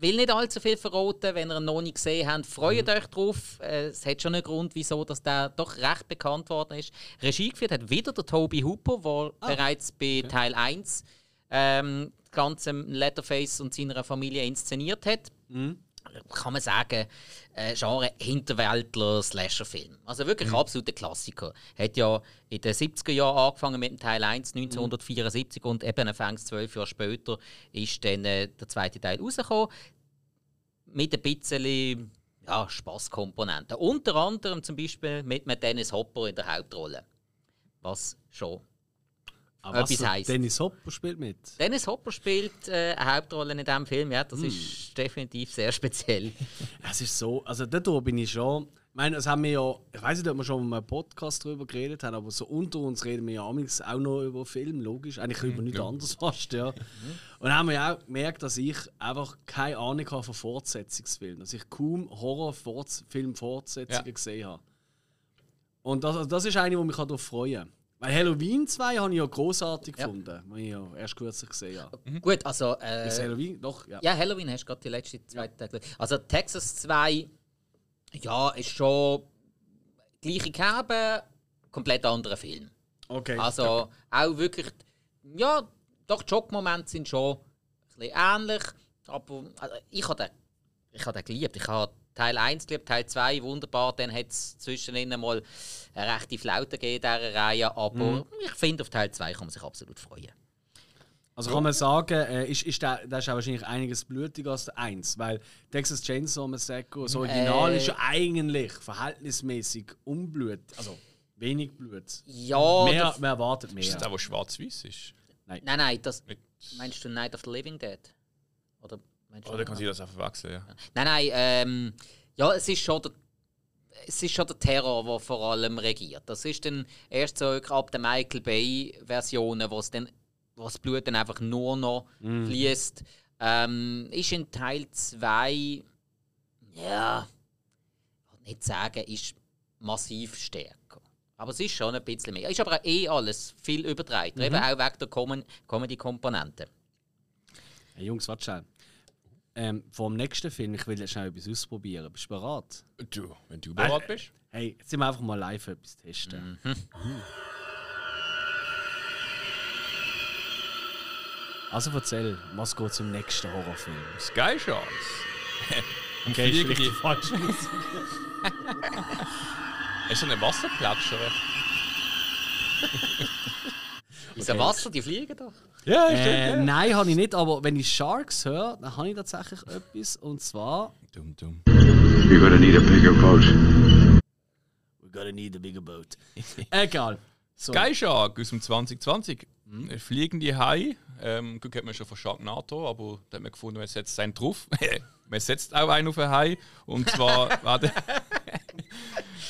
Speaker 2: will nicht allzu viel verraten, wenn ihr ihn noch nicht gesehen habt. Freut euch drauf. Äh, Es hat schon einen Grund, wieso dass der doch recht bekannt worden ist. Regie geführt hat wieder der Toby Hooper, der bereits bei Teil 1 ähm, das ganze Letterface und seiner Familie inszeniert hat. Kann man sagen, äh, Genre Hinterwäldler Slasher-Film. Also wirklich absoluter Klassiker. Hat ja in den 70er Jahren angefangen mit dem Teil 1 1974 und eben anfangs zwölf Jahre später ist dann äh, der zweite Teil rausgekommen. Mit ein bisschen ja, Spaßkomponenten. Unter anderem zum Beispiel mit Dennis Hopper in der Hauptrolle. was schon
Speaker 1: Aber
Speaker 2: etwas
Speaker 1: was,
Speaker 2: heisst.
Speaker 1: Dennis Hopper spielt mit.
Speaker 2: Dennis Hopper spielt äh, eine Hauptrolle in diesem Film, ja, das ist definitiv sehr speziell.
Speaker 1: Es ist so, also dort bin ich schon. Ich meine, das haben wir ja, ich weiß nicht, ob wir schon mal einem Podcast darüber geredet haben, aber so unter uns reden wir ja amigs auch noch über Film, logisch. Eigentlich über nichts
Speaker 3: ja.
Speaker 1: anderes fast, ja. Und dann haben wir ja auch gemerkt, dass ich einfach keine Ahnung habe von Fortsetzungsfilmen. Dass ich kaum Horrorfilm-Fortsetzungen
Speaker 3: Ja.
Speaker 1: gesehen habe. Und das, also das ist eine, die mich darauf freuen Weil Halloween 2 habe ich ja großartig
Speaker 2: Ja.
Speaker 1: gefunden, was ich ja erst kürzlich gesehen habe.
Speaker 2: Gut, also.
Speaker 1: Ist
Speaker 2: Äh,
Speaker 1: Halloween? Doch, ja.
Speaker 2: ja, Halloween hast du gerade die letzte zweite Tage. Also Texas 2, ja, ist schon gleiche Kerbe, komplett anderer Film.
Speaker 1: Okay.
Speaker 2: Also auch wirklich, ja, doch die Schockmomente sind schon ein bisschen ähnlich, aber also, ich habe den, ich habe den geliebt. Ich habe Teil 1 geliebt, Teil 2 wunderbar, dann hat es zwischendrin mal eine rechte Flaute gegeben in dieser Reihe, aber ich finde, auf Teil 2 kann man sich absolut freuen.
Speaker 1: Also kann man sagen, äh, ist, ist der, der ist auch wahrscheinlich einiges blutiger als der 1, weil Texas Chainsaw Massacre, das Original,
Speaker 2: Äh.
Speaker 1: ist ja eigentlich verhältnismäßig unblut, also wenig Blut.
Speaker 2: Ja,
Speaker 1: mehr,
Speaker 2: das-
Speaker 1: man erwartet
Speaker 3: Ist das
Speaker 1: mehr.
Speaker 3: auch, was schwarz-weiß ist?
Speaker 2: nein, nein, das
Speaker 3: Mit,
Speaker 2: meinst du Night of the Living Dead? Oder meinst
Speaker 3: oder kann sie das auch verwechseln? Ja.
Speaker 2: Nein, nein, ähm, ja, es ist schon der, es ist schon der Terror, der vor allem regiert. Das ist dann erst so ab der Michael Bay-Versionen, wo es dann wo das Blut dann einfach nur noch fließt. Ähm, ist in Teil 2, ja, ich will nicht sagen, ist massiv stärker. Aber es ist schon ein bisschen mehr. Ist aber auch eh alles viel übertreibt. Eben auch wegen der Com- Comedy-Komponente.
Speaker 1: Hey, Jungs, warte schnell. Ähm, vor dem nächsten Film, ich will jetzt schnell etwas ausprobieren. Bist du bereit?
Speaker 3: Du, wenn du bereit bist.
Speaker 1: Hey, jetzt sind wir einfach mal live etwas testen.
Speaker 2: Mhm.
Speaker 1: Also erzähl, was geht zum nächsten Horrorfilm?
Speaker 3: Sky Sharks.
Speaker 1: Okay, ist
Speaker 3: die-
Speaker 1: richtig falsch.
Speaker 3: Ist so eine Wasserplätscher?
Speaker 2: Unser Wasser, die fliegen doch.
Speaker 3: Ja,
Speaker 1: Äh, nein, habe ich nicht, aber wenn ich Sharks höre, dann habe ich tatsächlich etwas. Und zwar.
Speaker 3: Dumm, dumm.
Speaker 4: You're gonna need a bigger boat.
Speaker 1: We're gonna need a bigger boat. Egal. So.
Speaker 3: Sky Shark aus dem 2020. Mhm. Fliegende Hai. Ähm, gut, hat man schon von Sharknato, aber da hat man gefunden, man setzt einen drauf. man setzt auch einen auf einen Hai. Und zwar werden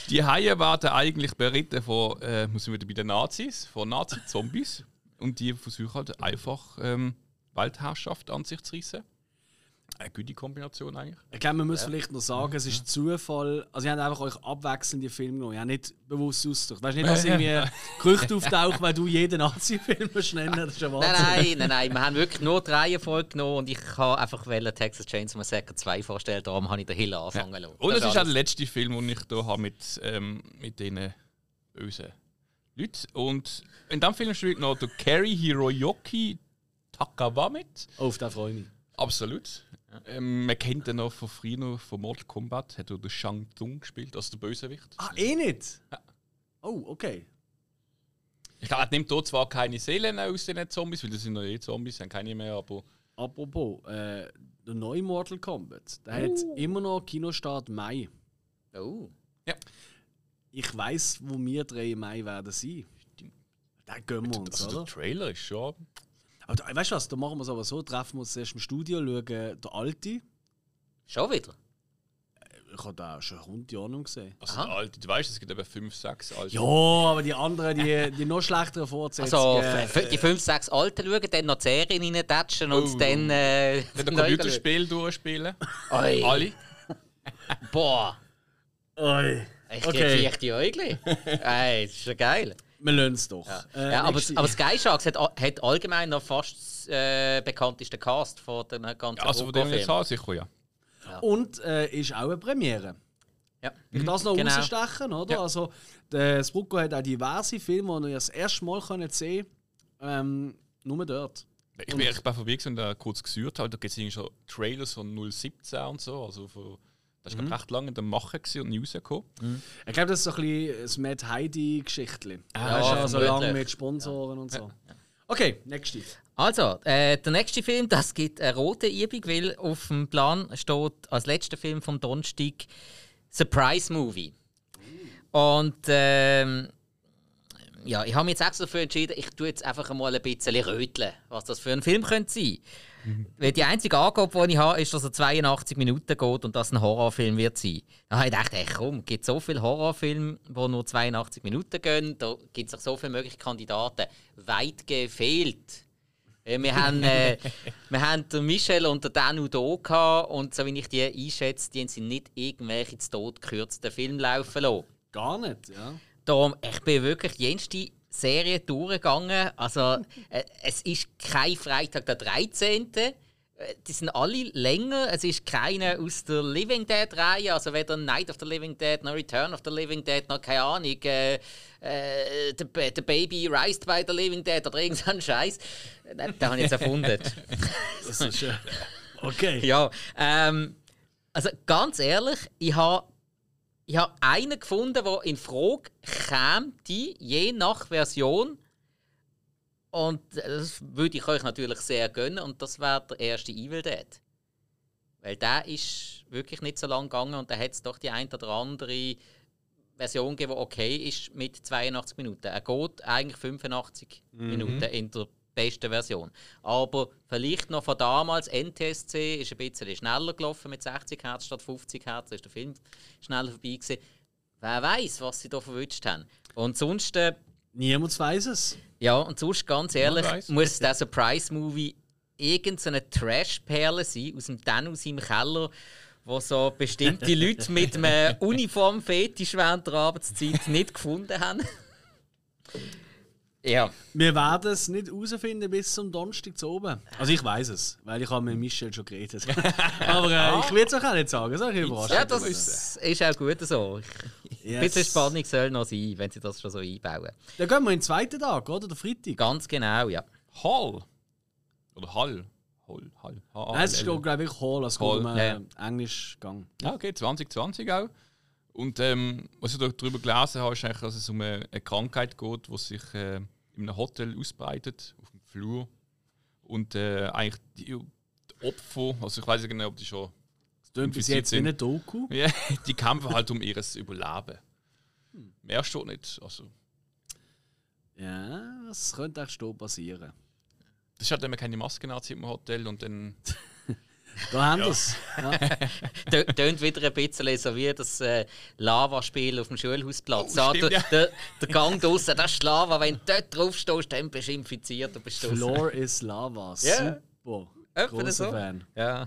Speaker 3: die Haie werden eigentlich beritten von, äh, muss ich wieder bei den Nazis, von Nazi-Zombies. Und die versuchen halt einfach ähm, Weltherrschaft an sich zu reissen. Eine gute Kombination eigentlich.
Speaker 1: Ich glaube, man muss vielleicht noch sagen, es ist Zufall. Also, ihr habt einfach euch abwechselnde Filme genommen. Ihr habt nicht bewusst ausgedacht. Weißt du nicht, dass irgendwie Gerüchte auftauchen, weil du jeden Nazi-Film nennen? Das ist ja
Speaker 2: Nein,
Speaker 1: Wahnsinn.
Speaker 2: nein, nein, nein. Wir haben wirklich nur die Reihenfolge genommen und ich habe einfach Texas Chainsaw Massacre 2 vorstellen. Darum habe ich den Hill anfangen lassen.
Speaker 3: Und es
Speaker 2: Das
Speaker 3: ist auch der letzte Film, den ich hier habe mit, ähm, mit diesen bösen Leuten. Und in diesem Film spielt noch der Kerry Hiroyoki Takawa mit.
Speaker 1: Oh, auf den freue ich mich.
Speaker 3: Absolut. Ähm, man kennt ihn noch von früher von Mortal Kombat. Hat er den Shang Tsung gespielt, also der Bösewicht.
Speaker 1: Ah, eh nicht? Oh, okay.
Speaker 3: Ich glaube, er nimmt dort zwar keine Seelen aus den Zombies, weil das sind noch eh Zombies, haben keine mehr, aber
Speaker 1: Apropos, äh, der neue Mortal Kombat, der hat immer noch Kinostart Mai.
Speaker 2: Oh.
Speaker 1: Ich weiß, wo wir drei im Mai werden sein. Da gehen wir uns,
Speaker 3: also der
Speaker 1: oder?
Speaker 3: Trailer ist schon.
Speaker 1: Aber da, weißt du was, da machen wir es aber so, treffen wir uns erst im Studio, schauen der Alte.
Speaker 2: Schon wieder?
Speaker 1: Ich habe da schon 100 Jahre noch gesehen.
Speaker 3: Also
Speaker 2: Aha.
Speaker 3: der alte, du weißt, es gibt eben 5, 6 alte.
Speaker 1: Ja, aber die anderen, die, die noch schlechteren Fortsetzungen.
Speaker 2: Also f- die 5, 6 Alten schauen, dann noch die Serien reintatschen und
Speaker 3: Oh.
Speaker 2: dann. Äh,
Speaker 3: Dann ein Computerspiel durchspielen. Alle.
Speaker 2: Boah,
Speaker 1: Oi.
Speaker 2: Ich
Speaker 1: Okay.
Speaker 2: kriege die Äugli. Ey, das ist ja geil.
Speaker 1: Wir lassen es doch.
Speaker 2: Ja,
Speaker 1: Äh,
Speaker 2: aber,
Speaker 1: nächste-
Speaker 2: aber Sky Sharks hat, hat allgemein noch fast äh, bekannteste Cast von den ganzen
Speaker 3: Also von dem jetzt an, sicher ja.
Speaker 1: Und äh, ist auch eine Premiere.
Speaker 2: Ja.
Speaker 1: Ich das noch
Speaker 2: Genau.
Speaker 1: rausstechen, oder?
Speaker 3: Ja.
Speaker 1: Also, der Sprucco hat auch diverse Filme, die ihr das erste Mal könnt sehen ähm, Nur dort.
Speaker 3: Ich bin echt bei vorbei und da kurz gesucht. Halt, da gibt es schon Trailers von 017 und so. Also von, das war mhm. recht lange in der Mache und nie rausgekommen.
Speaker 1: Ich glaube, das ist so ein bisschen das Mad Heidi-Geschichtli.
Speaker 2: Ja,
Speaker 1: Ja, schon so
Speaker 2: vermutlich.
Speaker 1: lange mit Sponsoren und so. Okay, nächste.
Speaker 2: Also, äh, der nächste Film, das gibt eine rote Übung, weil auf dem Plan steht als letzter Film vom Donnerstag Surprise Movie. Und ähm, ja, ich habe mich jetzt extra dafür entschieden, ich tue jetzt einfach mal ein bisschen röteln, was das für ein Film könnte sein. Weil die einzige Angabe, die ich habe, ist, dass er 82 Minuten geht und das ein Horrorfilm wird sein. Da habe ich gedacht, ey, komm, es gibt so viele Horrorfilme, die nur 82 Minuten gehen, da gibt es so viele mögliche Kandidaten. Weit gefehlt. Äh, Wir haben, äh, wir haben den Michel und den Danu hier gehabt, und so wie ich die einschätze, die sie nicht irgendwelche zu Tod gekürzten Filme laufen lassen.
Speaker 1: Gar nicht, ja.
Speaker 2: Darum, ich bin wirklich die jenste Serie durchgegangen. Also, äh, es ist kein Freitag der 13. Äh, Die sind alle länger. Es ist keine aus der Living Dead-Reihe, also weder Night of the Living Dead noch Return of the Living Dead noch keine Ahnung. Äh, äh, the, Ba- the Baby Raised by the Living Dead oder irgendein Scheiß. Den habe ich jetzt erfunden.
Speaker 1: Das ist, äh, okay.
Speaker 2: Ja, ähm, also ganz ehrlich, ich habe ich hab einen gefunden, der in Frage käme, die je nach Version. Und das würde ich euch natürlich sehr gönnen. Und das wäre der erste Evil Dead. Weil der ist wirklich nicht so lang gegangen und da hat es doch die ein oder andere Version gegeben, die okay ist mit 82 Minuten. Er geht eigentlich 85 Minuten in der besten Version. Aber vielleicht noch von damals, NTSC ist ein bisschen schneller gelaufen mit 60 Hertz statt 50 Hertz, da ist der Film schneller vorbei gewesen. Wer weiß, was sie da verwünscht haben. Und sonst, äh,
Speaker 1: Niemand weiß es.
Speaker 2: ja, und sonst ganz ehrlich, muss der Surprise-Movie irgendeine Trash-Perle sein aus dem Dan aus seinem Keller, wo so bestimmte Leute mit einem Uniformfetisch während der Arbeitszeit nicht gefunden haben. Ja.
Speaker 1: Wir werden es nicht herausfinden bis zum Donnerstag zu oben. Also ich weiß es, weil ich habe mit Michel schon geredet. Aber äh, ich will es euch auch nicht sagen, soll ich überrascht.
Speaker 2: ja, das ist auch gut so. Ein
Speaker 1: Yes.
Speaker 2: bisschen Spannung soll noch sein, wenn sie das schon so einbauen.
Speaker 1: Dann gehen wir in den zweiten Tag, oder? Der Freitag.
Speaker 2: Ganz genau, ja.
Speaker 3: Hall. Oder Hall. Hall. Hall. H-A-L-L.
Speaker 1: Nein, es ist, glaube ich, Hall, als
Speaker 3: Hall.
Speaker 1: um
Speaker 2: Ja, ja.
Speaker 1: äh, Englisch gang.
Speaker 3: Ja, okay, 2020 auch. Und ähm, was ich da darüber gelesen habe, ist eigentlich, dass es um eine, eine Krankheit geht, die sich äh, in einem Hotel ausbreitet, auf dem Flur. Und äh, eigentlich die, die Opfer, also ich weiß nicht genau, ob die schon.
Speaker 1: Das bis jetzt wie
Speaker 3: sind.
Speaker 1: eine Doku.
Speaker 3: Ja, die kämpfen halt um ihr Überleben. Mehr steht nicht. Also,
Speaker 1: Ja, das könnte echt so passieren.
Speaker 3: das ist halt, wenn man keine Maske anzieht im Hotel und dann.
Speaker 1: Da haben wir es. Ja.
Speaker 2: Tö- Tönt wieder ein bisschen so wie das äh, Lavaspiel auf dem Schulhausplatz.
Speaker 3: Oh,
Speaker 2: Ja,
Speaker 3: stimmt,
Speaker 2: der,
Speaker 3: ja.
Speaker 2: der, der Gang draussen, das ist Lava. Wenn du dort drauf stehst, dann bist du infiziert bist.
Speaker 1: Floor is Lava.
Speaker 2: Ja.
Speaker 1: Super.
Speaker 2: Etwa
Speaker 1: Großer
Speaker 2: so.
Speaker 1: Fan.
Speaker 2: Ja.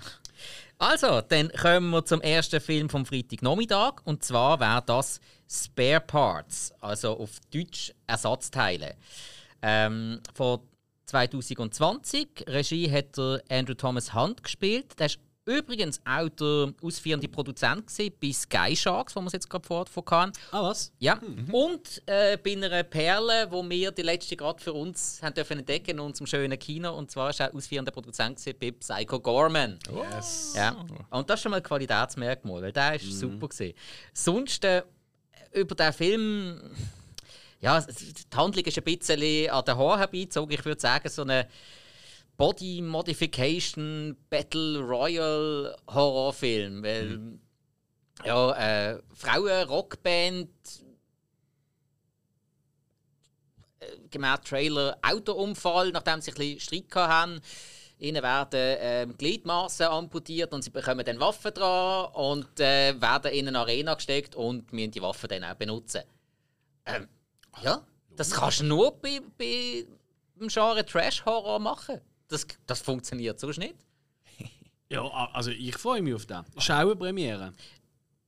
Speaker 2: Also, dann kommen wir zum ersten Film vom Freitagnachmittag. Und zwar wäre das Spare Parts, also auf Deutsch Ersatzteile. Ähm, von 2020. Regie hat der Andrew Thomas Hunt gespielt. Der ist übrigens auch der ausführende Produzent gewesen bei Sky Sharks, wo wir es jetzt gerade vor hatten.
Speaker 1: Ah, was?
Speaker 2: Ja, und äh, bei einer Perle, wo wir die letzte gerade für uns haben dürfen entdecken in unserem schönen Kino. Und zwar ist er ausführender Produzent gewesen bei Psycho Gorman.
Speaker 1: Yes.
Speaker 2: Ja. Und das ist schon mal ein Qualitätsmerkmal, weil der ist super gewesen. Sonst äh, über den Film, ja, die Handlung ist ein bisschen an den Haaren herbeizogen. Ich würde sagen, so eine Body Modification Battle Royale Horrorfilm, weil ja, äh, Frauen Rockband äh, gemäß Trailer Autounfall, nachdem sie ein bisschen Streit haben. Ihnen werden ähm, Gliedmaßen amputiert und sie bekommen dann Waffen dran und äh, werden in eine Arena gesteckt und müssen die Waffen dann auch benutzen. Ähm, ja, das kannst du nur bei, bei dem Genre Trash-Horror machen. Das, das funktioniert sonst nicht.
Speaker 1: Ja, also ich freue mich auf den. Ist auch eine Premiere.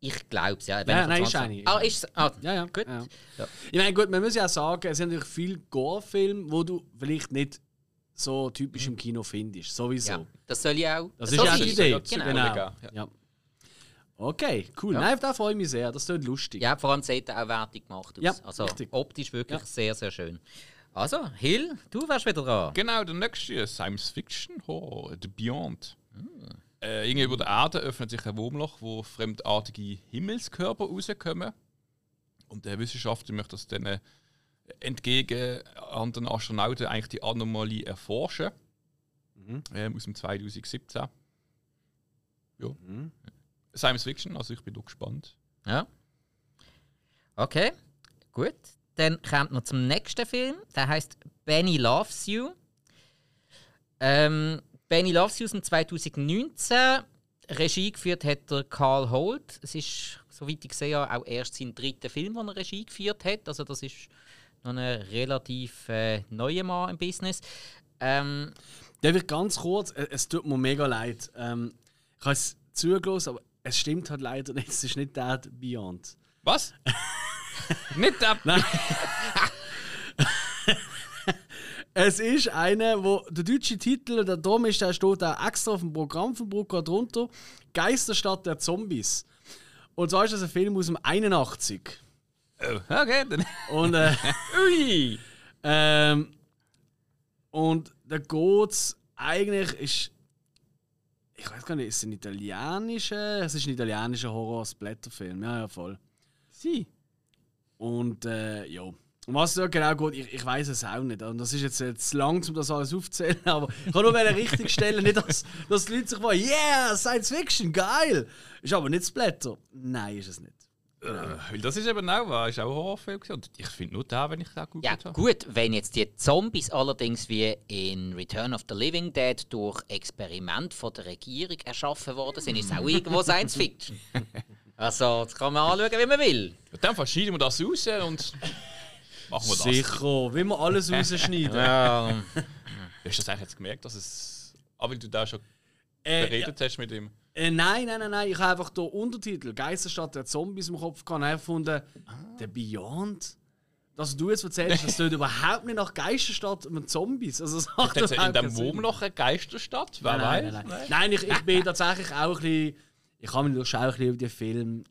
Speaker 2: Ich glaube es, ja.
Speaker 1: Ja, nein, ist eine.
Speaker 2: Ah, ist Ah,
Speaker 1: Ja, ja.
Speaker 2: Gut.
Speaker 1: Ja.
Speaker 2: Ja.
Speaker 1: Ich meine, gut, man muss ja auch sagen, es sind natürlich viele Gore-Filme, wo du vielleicht nicht so typisch im Kino findest. Sowieso.
Speaker 2: ja. Das soll ja auch.
Speaker 1: Das
Speaker 2: so
Speaker 1: ist ja die Idee.
Speaker 2: Genau.
Speaker 1: Genau.
Speaker 3: Ja.
Speaker 1: Okay, cool.
Speaker 2: Ja.
Speaker 1: Nein, auf den freue ich mich sehr. Das klingt lustig.
Speaker 2: Ja, vor allem sieht er auch wertig gemacht aus.
Speaker 1: Ja,
Speaker 2: also
Speaker 1: richtig.
Speaker 2: optisch wirklich
Speaker 1: Ja.
Speaker 2: sehr, sehr schön. Also, Hill, du wärst wieder dran.
Speaker 3: Genau, der nächste Science Fiction Horror, The Beyond. Äh, irgendwie über der Erde öffnet sich ein Wurmloch, wo fremdartige Himmelskörper rauskommen. Und der Wissenschaftler möchte das dann äh, entgegen anderen Astronauten eigentlich die Anomalie erforschen. Ähm, aus dem 2017. Ja. Science Fiction, also ich bin auch gespannt.
Speaker 2: Ja. Okay, gut. dann kommt noch zum nächsten Film. Der heißt Benny Loves You. Ähm, Benny Loves You ist 2019. Regie geführt hat der Carl Holt. Es ist, soweit ich sehe, auch erst sein dritter Film, den er Regie geführt hat. Also das ist noch ein relativ äh, neuer Mann im Business. Ähm,
Speaker 1: Der wird ganz kurz, äh, es tut mir mega leid. Ähm, ich habe es zugelassen, aber es stimmt halt leider nicht. Es ist nicht Dead Beyond.
Speaker 3: Was? Nicht der.
Speaker 1: Nein. es ist einer, wo der deutsche Titel, der Dom ist, der steht auch extra auf dem Programm von Brucker drunter. Geisterstadt der Zombies. Und zwar ist das ein Film aus dem 81.
Speaker 3: Oh, okay, dann.
Speaker 1: Und, äh,
Speaker 3: Ui!
Speaker 1: ähm, und da geht's eigentlich ist. Ich weiß gar nicht, ist es ein italienischer. Es ist ein italienischer Horror-Splatter-Film. Ja, ja, voll.
Speaker 3: Sie.
Speaker 1: Und äh, ja. Um was es da genau geht, ich, ich weiß es auch nicht. Und das ist jetzt, jetzt lang, um das alles aufzuzählen, aber ich kann nur richtig stellen, nicht, dass, dass die Leute sich fragen, yeah, Science Fiction, geil! Ist aber nicht Splatter. Nein, ist es nicht.
Speaker 3: Äh, weil das ist eben auch wahr. Ist auch ein Horrorfilm. gewesen. Und ich finde nur da, wenn ich da gut
Speaker 2: Ja, gut, wenn jetzt die Zombies allerdings wie in Return of the Living Dead durch Experiment von der Regierung erschaffen worden sind, ist es auch irgendwo Science Fiction. Also, das kann man anschauen, wie man will.
Speaker 3: Dem Fall scheiden wir das raus und machen wir das.
Speaker 1: Sicher, wie wir alles rausschneiden.
Speaker 2: Ja,
Speaker 3: Hast du das eigentlich jetzt gemerkt, dass es. Ah, weil du da schon
Speaker 1: Äh, ja,
Speaker 3: beredet hast mit ihm?
Speaker 1: Äh, nein, nein, nein, nein. Ich habe einfach den Untertitel Geisterstadt der Zombies im Kopf gehabt und gefunden, der Beyond. Dass du jetzt erzählst, das tut überhaupt nicht nach Geisterstadt mit Zombies. Also, das macht
Speaker 3: in dem. Wurm noch eine Geisterstadt? Wer
Speaker 1: Nein,
Speaker 3: weiß?
Speaker 1: nein, nein, nein. nein ich, ich bin tatsächlich auch ein bisschen. Ich habe mich natürlich auch ein bisschen auf den Film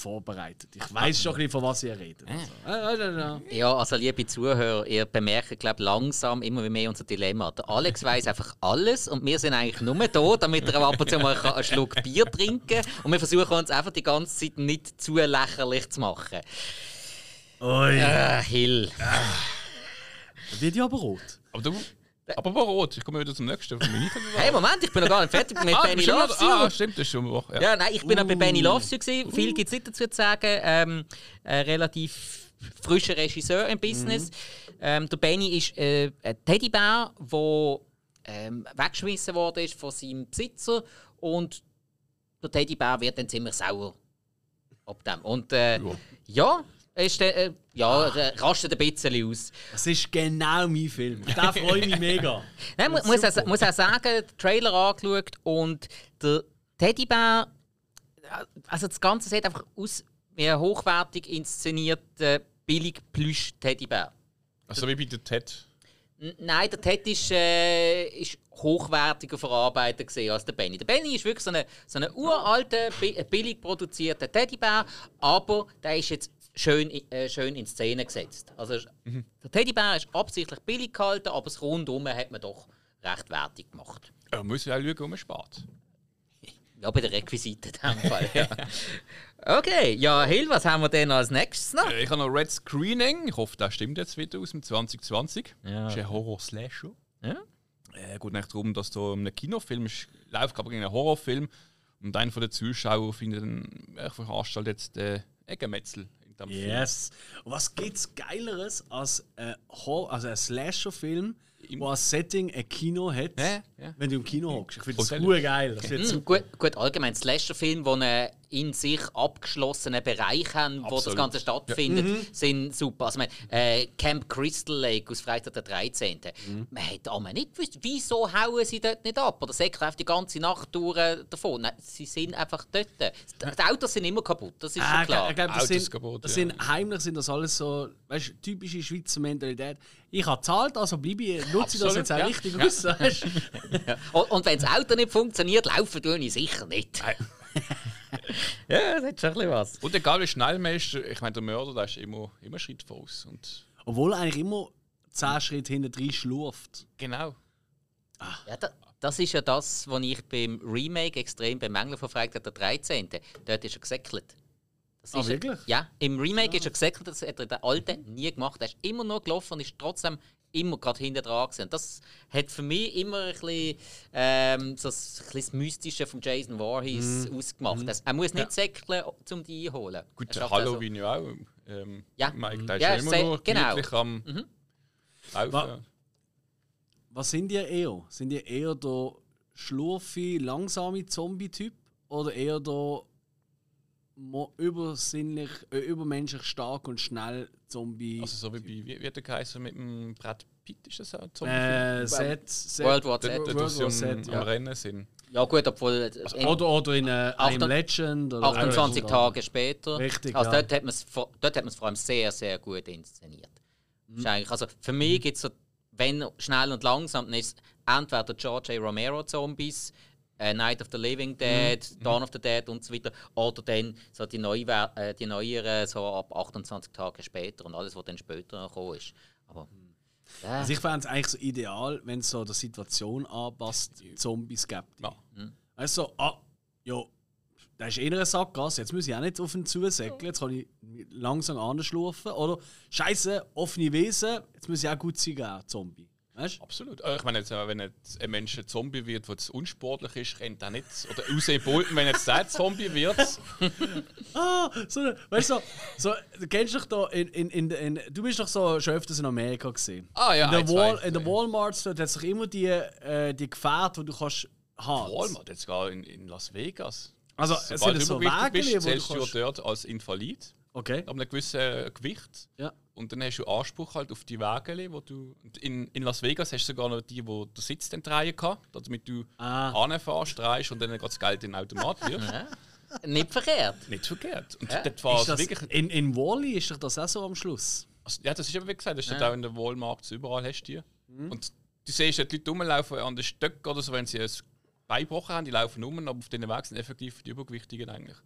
Speaker 1: vorbereitet. Ich weiß schon ein bisschen, von was ihr redet. Also, äh, äh, äh,
Speaker 2: ja, also liebe Zuhörer, ihr bemerkt, glaube langsam immer mehr unser Dilemma. Der Alex weiß einfach alles und wir sind eigentlich nur da, damit er ab und zu mal einen Schluck Bier trinken kann. Und wir versuchen uns einfach die ganze Zeit nicht zu lächerlich zu machen.
Speaker 1: Ui.
Speaker 2: Äh, Hill.
Speaker 1: Wird ja aber rot.
Speaker 3: Aber du. Aber war rot. Ich komme wieder zum nächsten.
Speaker 2: Hey, Moment, ich bin noch gar nicht fertig mit
Speaker 3: ah,
Speaker 2: Benny You.
Speaker 3: ah, stimmt, das ist schon eine Woche. Ja.
Speaker 2: Ja, nein, ich bin auch bei Benny
Speaker 1: Uh.
Speaker 2: Loves You. gewesen. Viel gibt es nicht dazu zu sagen. Ähm, ein relativ frischer Regisseur im Business. Ähm, der Benny ist äh, ein Teddybär, der ähm, weggeschmissen worden ist von seinem Besitzer. Und der Teddybär wird dann ziemlich sauer ab dem. Und äh,
Speaker 3: Ja.
Speaker 2: ja, ist, dann, äh, ja, er rastet ein bisschen aus.
Speaker 1: Das ist genau mein Film. Da freue ich mich mega.
Speaker 2: Nein, mu- muss, auch, muss auch sagen, den Trailer angeschaut und der Teddybär, also das Ganze sieht einfach aus wie ein hochwertig inszenierter billig Plüsch Teddybär.
Speaker 3: Also wie bei der Ted.
Speaker 2: Nein, der Ted ist, äh, ist hochwertiger verarbeitet gesehen als der Benny. Der Benny ist wirklich so ein so eine uralter, bi- billig produzierter Teddybär, aber der ist jetzt schön, äh, schön in Szene gesetzt. Also der Teddybär ist absichtlich billig gehalten, aber das Rundum hat man doch recht wertig gemacht.
Speaker 3: Ja, muss ja auch schauen, man spart.
Speaker 2: Ja, bei der Requisite in dem Fall. Ja. Okay, ja, Hill, was haben wir denn als nächstes noch?
Speaker 3: Ich habe noch Red Screening. Ich hoffe, das stimmt jetzt wieder aus dem 2020.
Speaker 2: Ja.
Speaker 3: Das ist ein Horror-Slasher.
Speaker 2: Ja?
Speaker 3: Äh, geht nicht darum, dass da in einem Kinofilm läuft aber ein Horrorfilm und einer von den Zuschauern findet dann äh, veranstaltet jetzt äh, ein Film.
Speaker 1: Yes. Was gibt's Geileres als ein, Hor also ein Slasher-Film, der als Setting ein Kino hat,
Speaker 3: Ja, ja.
Speaker 1: wenn du im Kino hockst? Ich finde das
Speaker 3: Hotel.
Speaker 1: super geil. Das wird
Speaker 2: Hm,
Speaker 1: super.
Speaker 2: gut, gut, allgemein Slasher-Filme, die einen in sich abgeschlossenen Bereich haben, wo das
Speaker 3: Absolut.
Speaker 2: Ganze stattfindet, sind super. Also, man, äh, Camp Crystal Lake aus Freitag der 13. Man hat aber nicht gewusst, wieso hauen sie dort nicht ab? Oder säckeln einfach die ganze Nacht durch äh, davon. Nein, sie sind einfach dort. Die Autos sind immer kaputt, das ist
Speaker 1: Ah,
Speaker 2: schon klar.
Speaker 1: glaub- ich glaube, das,
Speaker 3: Autos
Speaker 1: sind,
Speaker 3: kaputt,
Speaker 1: das
Speaker 3: ja.
Speaker 1: sind heimlich sind das alles so, weißt, typische Schweizer Mentalität. Ich habe gezahlt, also bleibe ich, nutze ich das
Speaker 3: Absolut,
Speaker 1: jetzt auch
Speaker 3: ja.
Speaker 1: richtig
Speaker 3: Ja.
Speaker 1: aus.
Speaker 2: Und, und wenn das Auto nicht funktioniert, laufen tue ich sicher nicht. ja, das hat schon ein bisschen was.
Speaker 3: Und egal wie schnell man ist, ich meine, der Mörder der ist immer, immer einen Schritt voraus. Und
Speaker 1: Obwohl er eigentlich immer 10 Schritte hinter drin schlurft.
Speaker 3: genau.
Speaker 2: Ja, da, das ist ja das, was ich beim Remake extrem bemängle von Freitag der 13. Dort ist er gesäckelt. Das
Speaker 1: Ah, wirklich?
Speaker 2: Ja, im Remake ist er gesäckelt, das hat er der Alte nie gemacht. Er ist immer nur gelaufen und ist trotzdem immer gerade hinten dran gewesen. Und Das hat für mich immer ein bisschen, ähm, so das, ein bisschen das Mystische von Jason Voorhees
Speaker 1: Mhm.
Speaker 2: ausgemacht. Das, er muss nicht säckeln, um die einholen.
Speaker 3: Gut,
Speaker 2: also-
Speaker 3: Halloween ja auch. ähm,
Speaker 2: Ja.
Speaker 3: Mike, der
Speaker 2: Ja,
Speaker 3: ist ja immer noch
Speaker 2: genau.
Speaker 3: gemütlich am Laufen.
Speaker 1: Wa- Was sind ihr eher? Sind ihr eher der schlurfe, langsame Zombie-Typ oder eher der übersinnlich, äh, übermenschlich stark und schnell Zombie?
Speaker 3: Also so wie bei, wie wird der geheißen mit dem Brad Pitt, ist das auch Zombie?
Speaker 1: äh, Set, Set,
Speaker 2: World War Z.
Speaker 1: World War
Speaker 3: am,
Speaker 1: Z, ja.
Speaker 3: am Rennen sind.
Speaker 2: Ja gut, obwohl in
Speaker 1: Oder, oder in äh, Am
Speaker 2: 28
Speaker 1: Legend. Oder
Speaker 2: 28 Tage später.
Speaker 1: Richtig,
Speaker 2: also
Speaker 1: ja.
Speaker 2: dort hat man es vor, dort hat man es vor allem sehr, sehr gut inszeniert.
Speaker 1: Mhm.
Speaker 2: Also für mich gibt es so, wenn schnell und langsam, dann ist es entweder George A. Romero Zombies, äh, Night of the Living Dead,
Speaker 1: Mhm.
Speaker 2: Dawn of the Dead und so weiter, oder dann so die, neue, äh, die neueren so ab 28 Tage später und alles, was dann später gekommen ist. Aber ja,
Speaker 1: Also ich fände es eigentlich so ideal, wenn es so der Situation anpasst, Zombies gibt.
Speaker 3: Ja.
Speaker 1: Weißt du, so, ah, ja, da ist eh eine Sackgasse, jetzt muss ich auch nicht auf ihn zusäckeln, jetzt kann ich langsam anschlurfen. Oder, Scheiße, offene Wesen, jetzt muss ich auch gut sein, Zombie. Weißt?
Speaker 3: Absolut. Äh, Ich meine, jetzt, äh, wenn jetzt ein Mensch ein Zombie wird, der unsportlich ist, rennt er nicht. Oder Usain Bolton, wenn jetzt der Zombie wird.
Speaker 1: Ah, so, weißt du, so, so, du kennst da in, in, in, du bist doch so schon öfters in Amerika gesehen.
Speaker 3: Ah, ja,
Speaker 1: In der. Wall, in der Walmarts dort hat es doch immer die, äh, die Gefährte, die du kannst haben.
Speaker 3: Walmart, jetzt gar in, in Las Vegas.
Speaker 1: Also, es
Speaker 3: Sobald
Speaker 1: sind
Speaker 3: du
Speaker 1: so
Speaker 3: übergewichtig
Speaker 1: Wägel,
Speaker 3: bist, zählst du
Speaker 1: kannst...
Speaker 3: dort als Invalid.
Speaker 1: Okay,
Speaker 3: Ab einem gewissen äh, Gewicht.
Speaker 1: ja.
Speaker 3: Und dann hast du Anspruch halt auf die Wägele, wo du. In, in Las Vegas hast du sogar noch die, wo der Sitz dann drehen kann, damit du
Speaker 1: Ah.
Speaker 3: anfährst, drehst und dann geht das Geld in den Automat wirfst.
Speaker 2: nicht verkehrt.
Speaker 3: Nicht verkehrt. Und
Speaker 2: Ja.
Speaker 3: dort war
Speaker 1: Ist
Speaker 3: wirklich.
Speaker 1: in, in Wally ist doch das auch so am Schluss.
Speaker 3: Also, ja, das ist eben wie gesagt, das steht
Speaker 2: Ja.
Speaker 3: auch in der Walmart, überall hast du die.
Speaker 1: Mhm.
Speaker 3: Und du siehst halt die Leute rumlaufen an den Stöcken oder so, wenn sie ein Bein gebrochen haben, die laufen um, aber auf den Weg sind effektiv die Übergewichtigen eigentlich.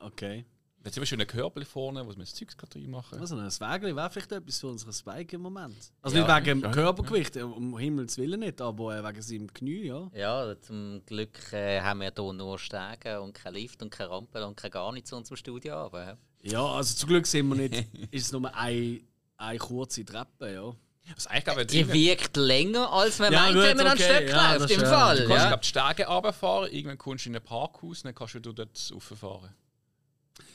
Speaker 1: Okay.
Speaker 3: Jetzt haben wir schon einen Körbel vorne, wo wir das Zeugs gerade reinmachen.
Speaker 1: Also ein Wägel wäre vielleicht etwas für unsere Spike im Moment. Also
Speaker 3: Ja.
Speaker 1: nicht wegen dem Körpergewicht, um Himmels Willen nicht, aber äh, wegen seinem Knie, ja.
Speaker 2: Ja, zum Glück äh, haben wir hier nur Stege und kein Lift und keine Rampe und kein gar nichts zu unserem Studio. Aber, ja.
Speaker 1: Ja, also zum Glück sind wir nicht, ist es nur eine, eine kurze Treppe, ja.
Speaker 3: Also glaube
Speaker 2: Die wirkt länger, als man
Speaker 1: Ja,
Speaker 2: meint,
Speaker 1: gut,
Speaker 2: wenn man an
Speaker 1: okay,
Speaker 2: Stöck
Speaker 1: ja,
Speaker 2: läuft, im
Speaker 1: ist, äh,
Speaker 2: Fall.
Speaker 3: Du kannst
Speaker 2: Ja.
Speaker 3: glaub, die Stege runterfahren, irgendwann kommst du in ein Parkhaus, dann kannst du dort rauffahren.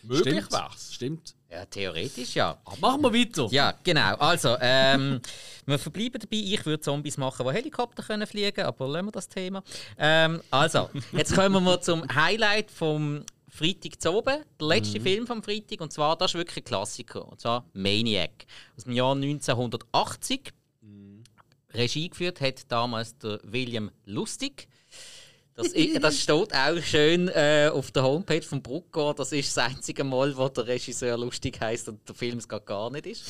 Speaker 3: Möglich
Speaker 1: Stimmt.
Speaker 3: wär's.
Speaker 2: ja,
Speaker 1: Stimmt.
Speaker 2: theoretisch ja.
Speaker 1: Machen wir weiter.
Speaker 2: Ja, genau. Also, ähm, wir verbleiben dabei. Ich würde Zombies machen, die Helikopter können fliegen aber lassen wir das Thema. Ähm, also, jetzt kommen wir zum Highlight vom Freitag zu oben. Der letzte Film vom Freitag. Und zwar, das ist wirklich ein Klassiker. Und zwar Maniac. Aus dem Jahr 1980. Regie geführt hat damals der William Lustig. Das, das steht auch schön äh, auf der Homepage von Brucker. Das ist das einzige Mal, wo der Regisseur lustig heißt und der Film es gar nicht ist.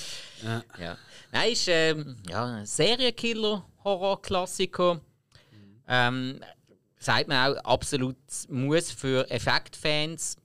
Speaker 1: Ja.
Speaker 2: Ja. Nein, ist ähm, ja, ein Serienkiller, Horror-Klassiker. Ähm, sagt man auch absolut Muss für Effektfans.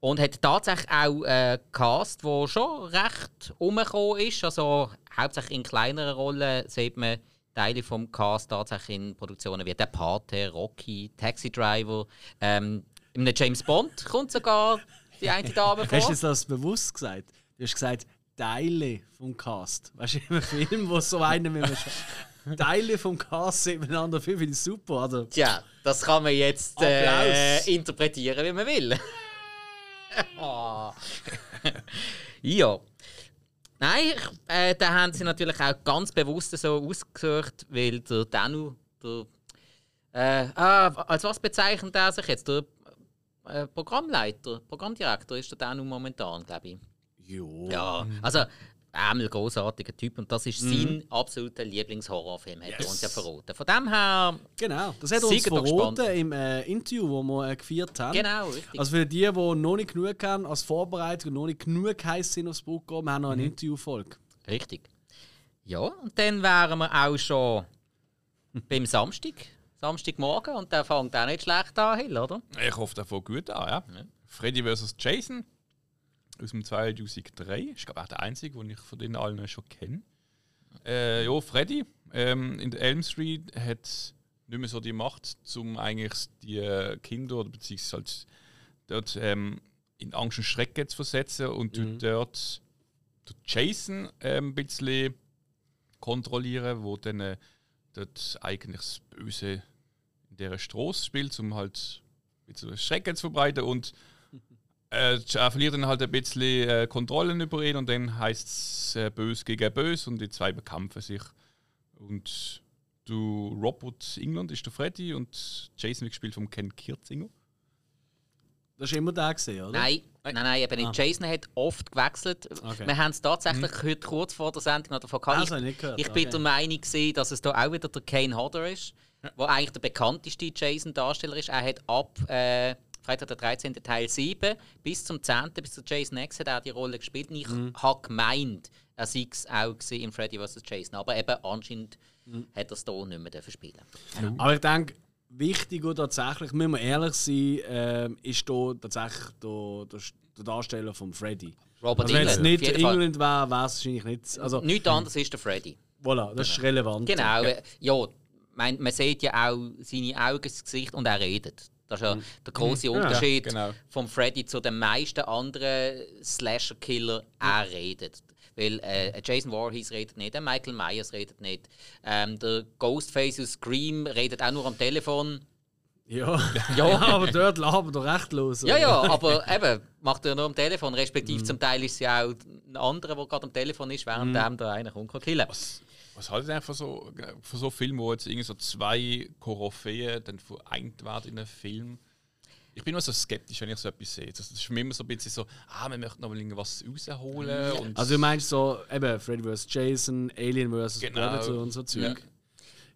Speaker 2: Und hat tatsächlich auch einen Cast, der schon recht umgekommen ist. Also hauptsächlich in kleineren Rollen sieht man Teile vom Cast tatsächlich in Produktionen wie Der Pate, Rocky, Taxi Driver. Ähm, in einem James Bond kommt sogar die eine Dame vor.
Speaker 1: Hast du das bewusst gesagt? Du hast gesagt, Teile vom Cast. Weißt du, in einem Film, wo so einer mit einem Teile vom Cast miteinander viel, finde ich super. Also,
Speaker 2: Tja, das kann man jetzt äh, interpretieren, wie man will. Ah. ja. Nein, ich, äh, da haben sie natürlich auch ganz bewusst so ausgesucht, weil der Danu, der. Äh, ah, als was bezeichnet er sich jetzt? Der äh, Programmleiter, Programmdirektor ist der Danu momentan, glaube ich.
Speaker 1: jo.
Speaker 2: Ja, also einmal großartiger Typ und das ist sein absoluter Lieblingshorrorfilm, hat er uns ja verraten. Von dem her,
Speaker 1: Genau, das hat er uns verraten im äh, Interview, das wir äh, gefeiert haben.
Speaker 2: genau, richtig.
Speaker 1: Also für die, die noch nicht genug haben als Vorbereitung und noch nicht genug heiß sind aufs Programm, wir haben noch eine Interviewfolge.
Speaker 2: Richtig. Ja, und dann wären wir auch schon beim Samstag. Samstagmorgen und der fängt auch nicht schlecht an, Hill, oder?
Speaker 3: Ich hoffe, der fängt gut an. Ja. Freddy vs. Jason aus dem 2003. Ist glaube ich auch der einzige, den ich von denen allen schon kenne. Äh, ja, Freddy ähm, in der Elm Street hat nicht mehr so die Macht, um eigentlich die Kinder oder beziehungsweise halt dort ähm, in Angst und Schrecken zu versetzen und tut dort den Jason ähm, ein bisschen kontrollieren, wo dann äh, dort eigentlich das Böse in dieser Straße spielt, um halt ein bisschen Schrecken zu verbreiten und er verliert dann halt ein bisschen äh, Kontrollen über ihn und dann heißt es äh, böse gegen böse und die zwei bekämpfen sich. Und du Robert England ist der Freddy und Jason wird gespielt von Ken Kirzinger.
Speaker 1: Das war immer der, gewesen, oder?
Speaker 2: Nein, nein, nein, eben nicht. Jason hat oft gewechselt.
Speaker 1: Okay.
Speaker 2: Wir haben es tatsächlich heute kurz vor der Sendung noch davon gehabt.
Speaker 1: Also, nicht gehört,
Speaker 2: ich bin
Speaker 1: okay.
Speaker 2: der Meinung, gewesen, dass es da auch wieder der Kane Hodder ist, der eigentlich der bekannteste Jason-Darsteller ist. Er hat ab äh, Freitag der 13. Teil 7 bis zum 10. bis zu Jason X hat er die Rolle gespielt. Und ich habe gemeint, er sei es auch in Freddy vs. Jason. Aber eben anscheinend hat er es hier nicht mehr spielen
Speaker 1: Aber ich denke, wichtig und tatsächlich, müssen wir ehrlich sein, ähm, ist hier tatsächlich der, der, der Darsteller von Freddy.
Speaker 2: Robert
Speaker 1: Also wenn es nicht. England wäre, wäre es wahrscheinlich nicht. Also,
Speaker 2: Nichts anderes ist der Freddy.
Speaker 1: voilà, das ist relevant.
Speaker 2: Genau, ja. ja mein, man sieht ja auch seine Augen, das Gesicht und er redet. Das ist ja der große Unterschied
Speaker 3: genau.
Speaker 2: vom Freddy zu den meisten anderen Slasher-Killer. Er redet. Weil äh, Jason Voorhees redet nicht, ein Michael Myers redet nicht. Ähm, der Ghostface aus Scream redet auch nur am Telefon.
Speaker 1: Ja. ja, aber dort labert er recht los.
Speaker 2: Ja, ja, aber eben, macht er nur am Telefon. Respektive zum Teil ist es ja auch ein anderer, der gerade am Telefon ist, während dem da einer kommt kann killen.
Speaker 3: Was, was haltet ihr von so, von so Filmen, wo jetzt irgendwie so zwei Koryphäen dann vereint werden in einem Film? Ich bin immer so skeptisch, wenn ich so etwas sehe. Das ist für mich immer so ein bisschen so, ah, wir möchten noch mal irgendwas rausholen. Und
Speaker 1: Also du meinst so, eben Freddy vs. Jason, Alien vs.
Speaker 3: Genau.
Speaker 1: Predator und so Zeug.
Speaker 3: Ja.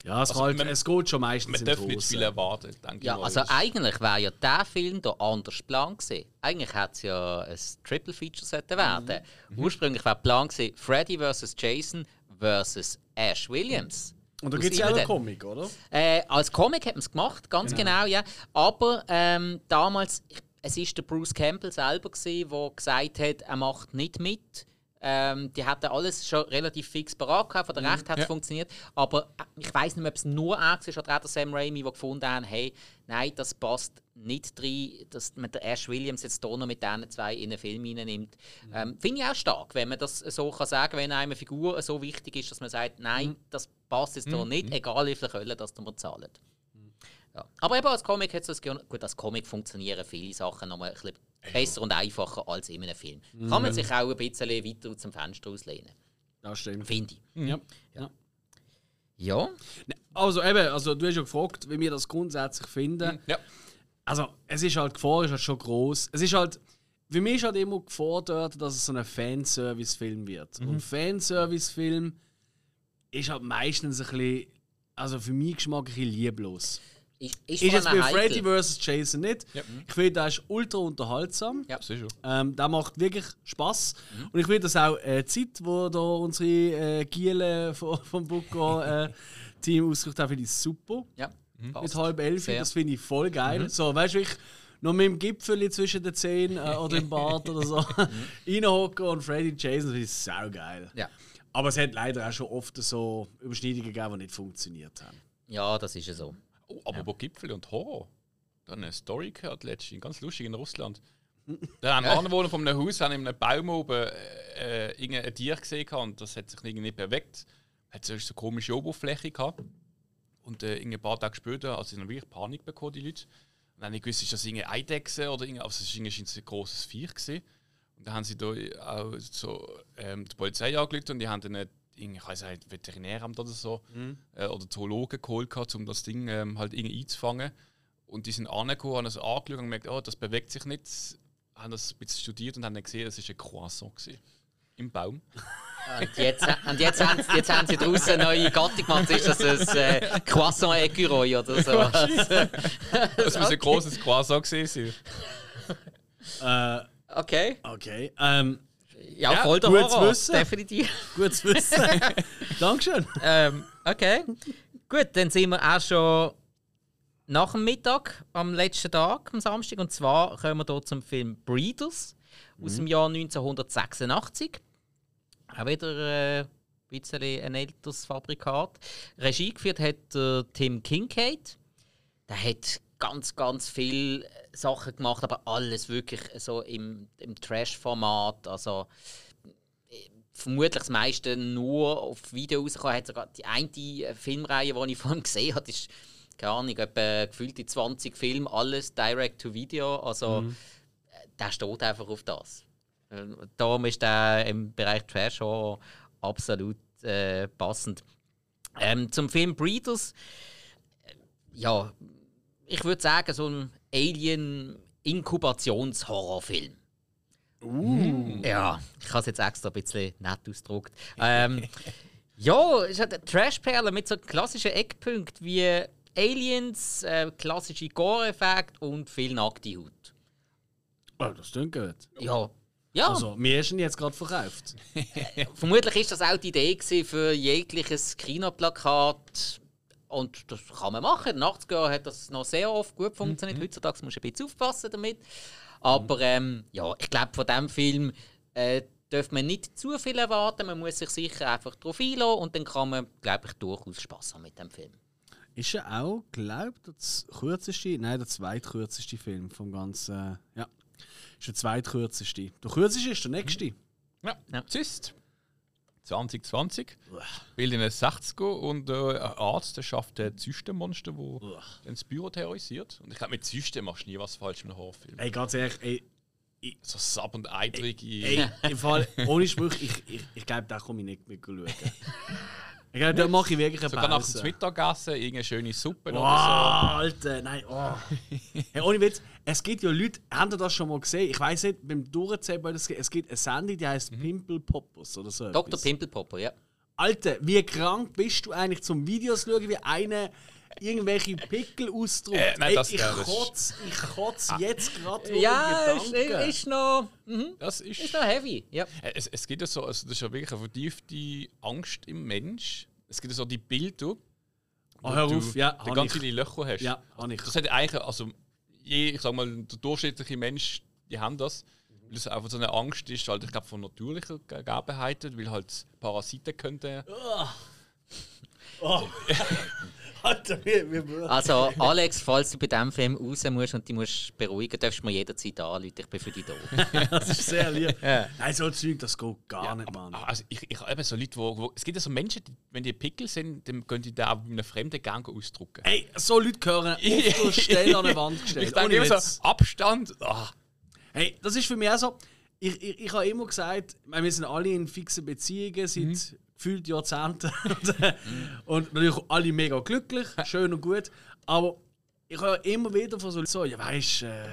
Speaker 1: Ja, es,
Speaker 3: Also,
Speaker 1: halt,
Speaker 3: man-
Speaker 1: es geht schon meistens
Speaker 3: man
Speaker 1: in
Speaker 3: darf nicht viel erwarten, denke
Speaker 2: Ja,
Speaker 3: ich
Speaker 2: also eigentlich wäre ja der Film hier anders geplant gewesen. Eigentlich hätte es ja ein Triple Feature werden. Ursprünglich war Plan gewesen, Freddy vs. Jason vs. Ash Williams.
Speaker 1: Und da gibt es ja auch einen. Comic, oder?
Speaker 2: Äh, als Comic hat man es gemacht, ganz genau, ja. Aber ähm, damals, es ist der Bruce Campbell selber gewesen, der gesagt hat, er macht nicht mit. Ähm, die hatten alles schon relativ fix parat gehabt, von der Recht hat es
Speaker 3: Ja.
Speaker 2: funktioniert. Aber äh, ich weiß nicht mehr, ob es nur er war oder auch der Sam Raimi, der gefunden haben, hey, nein, das passt nicht rein, dass man den Ash Williams jetzt hier noch mit diesen zwei in einen Film reinnimmt. Ähm, Finde ich auch stark, wenn man das so kann sagen wenn einem eine Figur so wichtig ist, dass man sagt, nein, das passt jetzt hier nicht, egal wie viel Köln das wir zahlen. Ja. Aber eben als Comic hat es das gut, als Comic funktionieren viele Sachen noch mal ein bisschen besser und einfacher als in einem Film. Kann man sich auch ein bisschen weiter aus dem Fenster auslehnen,
Speaker 1: Ja, stimmt.
Speaker 2: finde ich.
Speaker 1: Ja. ja.
Speaker 2: Ja.
Speaker 1: Also eben, also du hast ja gefragt, wie wir das grundsätzlich finden.
Speaker 3: ja.
Speaker 1: Also es ist halt, die Gefahr ist halt schon groß. Es ist halt, für mich ist halt immer gefordert, dass es so ein Fanservice-Film wird. Und Fanservice-Film ist halt meistens ein bisschen, also für meinen Geschmack ein bisschen lieblos.
Speaker 2: Ist, ist,
Speaker 1: Ist jetzt bei Freddy vs. Jason nicht.
Speaker 3: Ja.
Speaker 1: Ich finde, der ist ultra unterhaltsam.
Speaker 2: Ja.
Speaker 3: Schon.
Speaker 1: Ähm, der macht wirklich Spaß. Und ich finde das auch äh, die Zeit, wo da unsere äh, Giele von, vom Bucco äh, Team ausgesucht haben, finde ich super.
Speaker 2: Ja.
Speaker 1: Mit halb elf,
Speaker 2: Sehr.
Speaker 1: das finde ich voll geil. So, weißt du, ich noch mit dem Gipfel zwischen den Zehen äh, oder im Bart oder so reinhocken und Freddy Jason, das finde ich sau geil.
Speaker 2: Ja.
Speaker 1: Aber es hat leider auch schon oft so Überschneidungen gegeben, die nicht funktioniert haben.
Speaker 2: ja, das ist ja so.
Speaker 3: Oh, aber wo Gipfel und Horror? Da habe ich eine Story gehört letztens, ganz lustig in Russland. Da haben Anwohner von einem Haus haben in einem Baum oben äh, äh, irgendein Tier gesehen und das hat sich irgendwie nicht bewegt. Hat so eine komische Oberfläche gehabt. Und äh, ein paar Tage später, also sie haben wirklich Panik bekommen, die Leute. Und dann habe ich gewusst, ist das irgendeine Eidechse oder irgendein, also es irgendwie ein großes Viech gewesen. Und dann haben sie da auch so ähm, die Polizei angelegt und die haben dann äh, ich weiß nicht, Veterinäramt oder so äh, oder Zoologen geholt, gehabt, um das Ding ähm, halt irgendwie einzufangen. Und die sind angekommen, haben es angeschaut und gemerkt, oh, das bewegt sich nicht. Haben das ein bisschen studiert und haben dann gesehen, es war ein Croissant gewesen. im Baum.
Speaker 2: Und jetzt, und jetzt, haben, sie- jetzt haben sie daraus eine neue Gattung gemacht. Ist das ein äh, Croissant Écureuil oder so?
Speaker 3: Das muss ein großes Croissant gewesen sein.
Speaker 1: Äh,
Speaker 2: Okay.
Speaker 1: okay. Ähm,
Speaker 2: Ja,
Speaker 1: Ja,
Speaker 2: voll der
Speaker 1: gut zu
Speaker 2: Horror.
Speaker 1: wissen.
Speaker 2: Definitiv.
Speaker 1: gut zu wissen. Dankeschön.
Speaker 2: ähm, okay. Gut, dann sind wir auch schon nach dem Mittag, am letzten Tag, am Samstag. Und zwar kommen wir hier zum Film Breeders aus dem Jahr 1986. Auch wieder äh, ein bisschen ein älteres Fabrikat. Regie geführt hat äh, Tim Kincaid. Der hat ganz, ganz viele Sachen gemacht, aber alles wirklich so im, im Trash-Format. Also vermutlich das meiste nur auf Video rausgekommen. Hat sogar die eine äh, Filmreihe, die ich vorhin gesehen habe, ist keine Ahnung, etwa gefühlte 20 Filme, alles direct to Video. Also äh, der steht einfach auf das. Äh, Darum ist der im Bereich Trash Horror absolut äh, passend. Ähm, zum Film Breeders, äh, ja, ich würde sagen, so ein Alien-Inkubations-Horrorfilm. Uh. Ja, ich habe es jetzt extra ein bisschen nett ausgedruckt. Ähm, ja, es eine Trash-Perle mit so klassischen Eckpunkten wie Aliens, äh, klassische Gore-Effekte und viel nackte Haut.
Speaker 1: Oh, das klingt gut.
Speaker 2: Ja. Ja,
Speaker 1: Also, mir ist ihn jetzt gerade verkauft.
Speaker 2: vermutlich ist das auch die Idee für jegliches Kinoplakat. Und das kann man machen. In den 80er Jahren hat das noch sehr oft gut funktioniert. Heutzutage musst du ein bisschen aufpassen damit. Aber ähm, ja, ich glaube, von diesem Film äh, darf man nicht zu viel erwarten. Man muss sich sicher einfach darauf einlassen und dann kann man, glaube ich, durchaus Spaß haben mit dem Film.
Speaker 1: Ist er auch, glaube ich, der kürzeste, nein, der zweitkürzeste Film vom ganzen. Ja. Ist der zweitkürzeste. Der kürzeste ist der nächste.
Speaker 3: Ja,
Speaker 2: Ja.
Speaker 3: Zyst. 2020. Spielt in den 60er und äh, ein Arzt der schafft ein Zystenmonster, das das Büro terrorisiert. Und ich glaube, mit Zysten machst du nie was falsch mit einem Horrorfilm.
Speaker 1: Ey, ganz ehrlich, ey,
Speaker 3: So sab- und eidrige.
Speaker 1: ey im Fall, ohne Sprüche, ich, ich, ich glaube, da komme ich nicht mit schauen. Ich glaube, da mache ich wirklich eine
Speaker 3: Sogar nach dem
Speaker 1: Pause.
Speaker 3: Mittagessen irgendeine schöne Suppe
Speaker 1: Wow,
Speaker 3: oder
Speaker 1: Alter, nein, oh. hey, ohne Witz, es gibt ja Leute, habt ihr das schon mal gesehen? Ich weiß nicht, beim Durchzählen, es gibt- es gibt eine Sendung, die heißt Pimple Poppers oder so.
Speaker 2: Dr.
Speaker 1: etwas.
Speaker 2: Pimpelpopper, ja.
Speaker 1: Alter, wie krank bist du eigentlich zum Videos schauen, wie einer irgendwelche Pickel ausdruckt?
Speaker 3: Äh, nein,
Speaker 1: Ey,
Speaker 3: das-
Speaker 1: ich
Speaker 3: ist-
Speaker 1: kotze ich kotz jetzt gerade
Speaker 2: Ja, ist, ist, noch, mhm.
Speaker 3: Das ist.
Speaker 2: ist noch heavy. Ja.
Speaker 3: Äh, Es, es gibt ja so, also das ist ja wirklich eine vertiefte Angst im Mensch. Es gibt ja so die Bilder, wo
Speaker 1: Ah, hör
Speaker 3: du
Speaker 1: auf, ja,
Speaker 3: da ganz
Speaker 1: ich.
Speaker 3: viele Löcher hast.
Speaker 1: Ja, habe ich.
Speaker 3: Das hat eigentlich, also je, ich sag mal, der durchschnittliche Mensch, die haben das. Weil das einfach so eine Angst ist, halt, ich glaube, von natürlicher Gegebenheiten, weil halt Parasiten könnten.
Speaker 1: Wie, wie,
Speaker 2: Also, Alex, falls du bei diesem Film raus musst und dich musst beruhigen darfst du mir jederzeit anrufen. Ich bin für dich da.
Speaker 1: das ist sehr lieb.
Speaker 2: Ja.
Speaker 1: Nein, so Zeug, das geht gar nicht, Mann.
Speaker 3: Also ich, ich habe eben so Leute, wo, wo, es gibt ja so Menschen, die, wenn die Pickel sind, dann können die da auch mit einem fremden Gang ausdrucken.
Speaker 1: Ey, so Leute gehören auf der Stelle an eine Wand gestellt.
Speaker 3: Ich denke immer so, Abstand. Ah,
Speaker 1: Hey, das ist für mich auch so. Ich, ich, ich habe immer gesagt, wir sind alle in fixen Beziehungen seit
Speaker 3: Mhm.
Speaker 1: Gefühlt Jahrzehnten. und, äh, und natürlich alle mega glücklich, schön und gut. Aber ich habe immer wieder von so, so ja, weißt äh,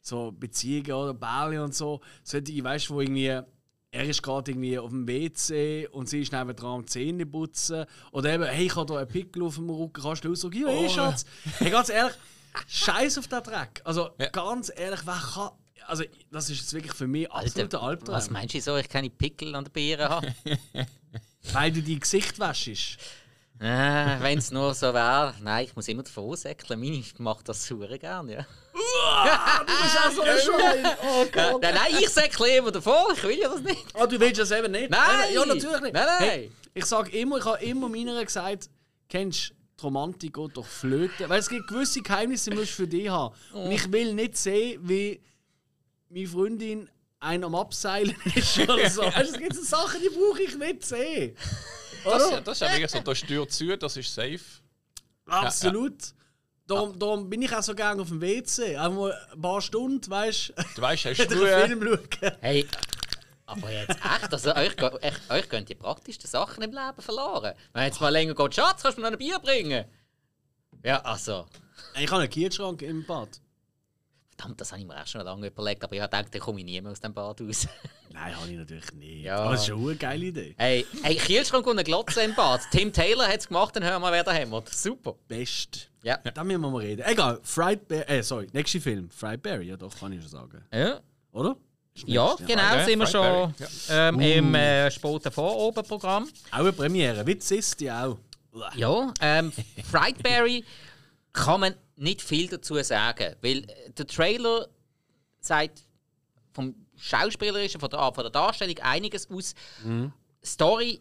Speaker 1: so Beziehungen oder Bälle und so, solche, weißt du, wo irgendwie. Er ist gerade irgendwie auf dem WC und sie ist neben dran am Zähne putzen. Oder eben, hey, ich habe da einen Pickel auf dem Rücken, kannst du ausdrücken? Ja, hey,
Speaker 3: Oh.
Speaker 1: Schatz. Hey, ganz ehrlich, Scheiß auf den Dreck. Also,
Speaker 3: Ja.
Speaker 1: ganz ehrlich, wer kann. Also, das ist jetzt wirklich für mich absoluter Albtraum.
Speaker 2: was meinst du so, ich keine Pickel an der Beere habe?
Speaker 1: Weil du dein Gesicht wäschst.
Speaker 2: äh, Wenn es nur so wäre. Nein, ich muss immer davon säckeln. Meine macht das super gerne, ja.
Speaker 1: Du bist auch so ein Schwein! Oh Gott!
Speaker 2: Nein, nein, ich säckle immer davon. Ich will ja das nicht.
Speaker 1: Ah, du willst das eben nicht?
Speaker 2: Nein!
Speaker 1: Ja, natürlich nicht.
Speaker 2: Nein, nein.
Speaker 1: Hey, ich sage immer, ich habe immer meiner gesagt, kennst du, die Romantik geht doch flöten. Weil es gibt gewisse Geheimnisse, die musst du für dich haben. Und ich will nicht sehen, wie meine Freundin einen am Abseilen ist oder so. Weißt, du, es gibt so Sachen, die brauche ich nicht sehen.
Speaker 3: das,
Speaker 1: Oder?
Speaker 3: das ist ja wirklich so, da stört zu, das ist safe.
Speaker 1: Absolut. Darum, darum bin ich auch so gerne auf dem WC. Einfach mal ein paar Stunden, weißt du,
Speaker 3: Du weißt, hast
Speaker 1: einen
Speaker 3: du äh,
Speaker 1: Film schauen.
Speaker 2: Hey, aber jetzt echt, also euch, euch, euch gehen die praktischsten Sachen im Leben verloren. Wenn jetzt mal länger geht, Schatz, kannst du mir noch ein Bier bringen? Ja, also,
Speaker 1: Ich habe einen Kühlschrank im Bad.
Speaker 2: Verdammt, das habe ich mir auch schon lange überlegt, aber ich habe gedacht, da komme ich nie mehr aus dem Bad raus.
Speaker 1: Nein, habe ich natürlich nicht.
Speaker 2: Ja.
Speaker 1: Aber es ist schon eine geile Idee.
Speaker 2: Hey, hey Kielschrank und eine Glotze im Bad. Tim Taylor hat es gemacht, dann hören wir, wer da hämmert. Super.
Speaker 1: Best.
Speaker 2: Ja.
Speaker 1: Da müssen wir mal reden. Egal, Fried Bear. Äh, sorry, nächster Film. Fried Berry, ja doch, kann ich schon sagen.
Speaker 2: Ja,
Speaker 1: Oder?
Speaker 2: Ja genau,
Speaker 3: Ja,
Speaker 2: sind wir schon
Speaker 3: Friedberry,
Speaker 2: ähm, im äh, späten Vorobenprogramm.
Speaker 1: Auch eine Premiere, wie ist die auch.
Speaker 2: Ja, ähm, Frightberry kann man nicht viel dazu sagen, weil äh, der Trailer sagt vom Schauspielerischen, von der, von der Darstellung einiges aus. Story,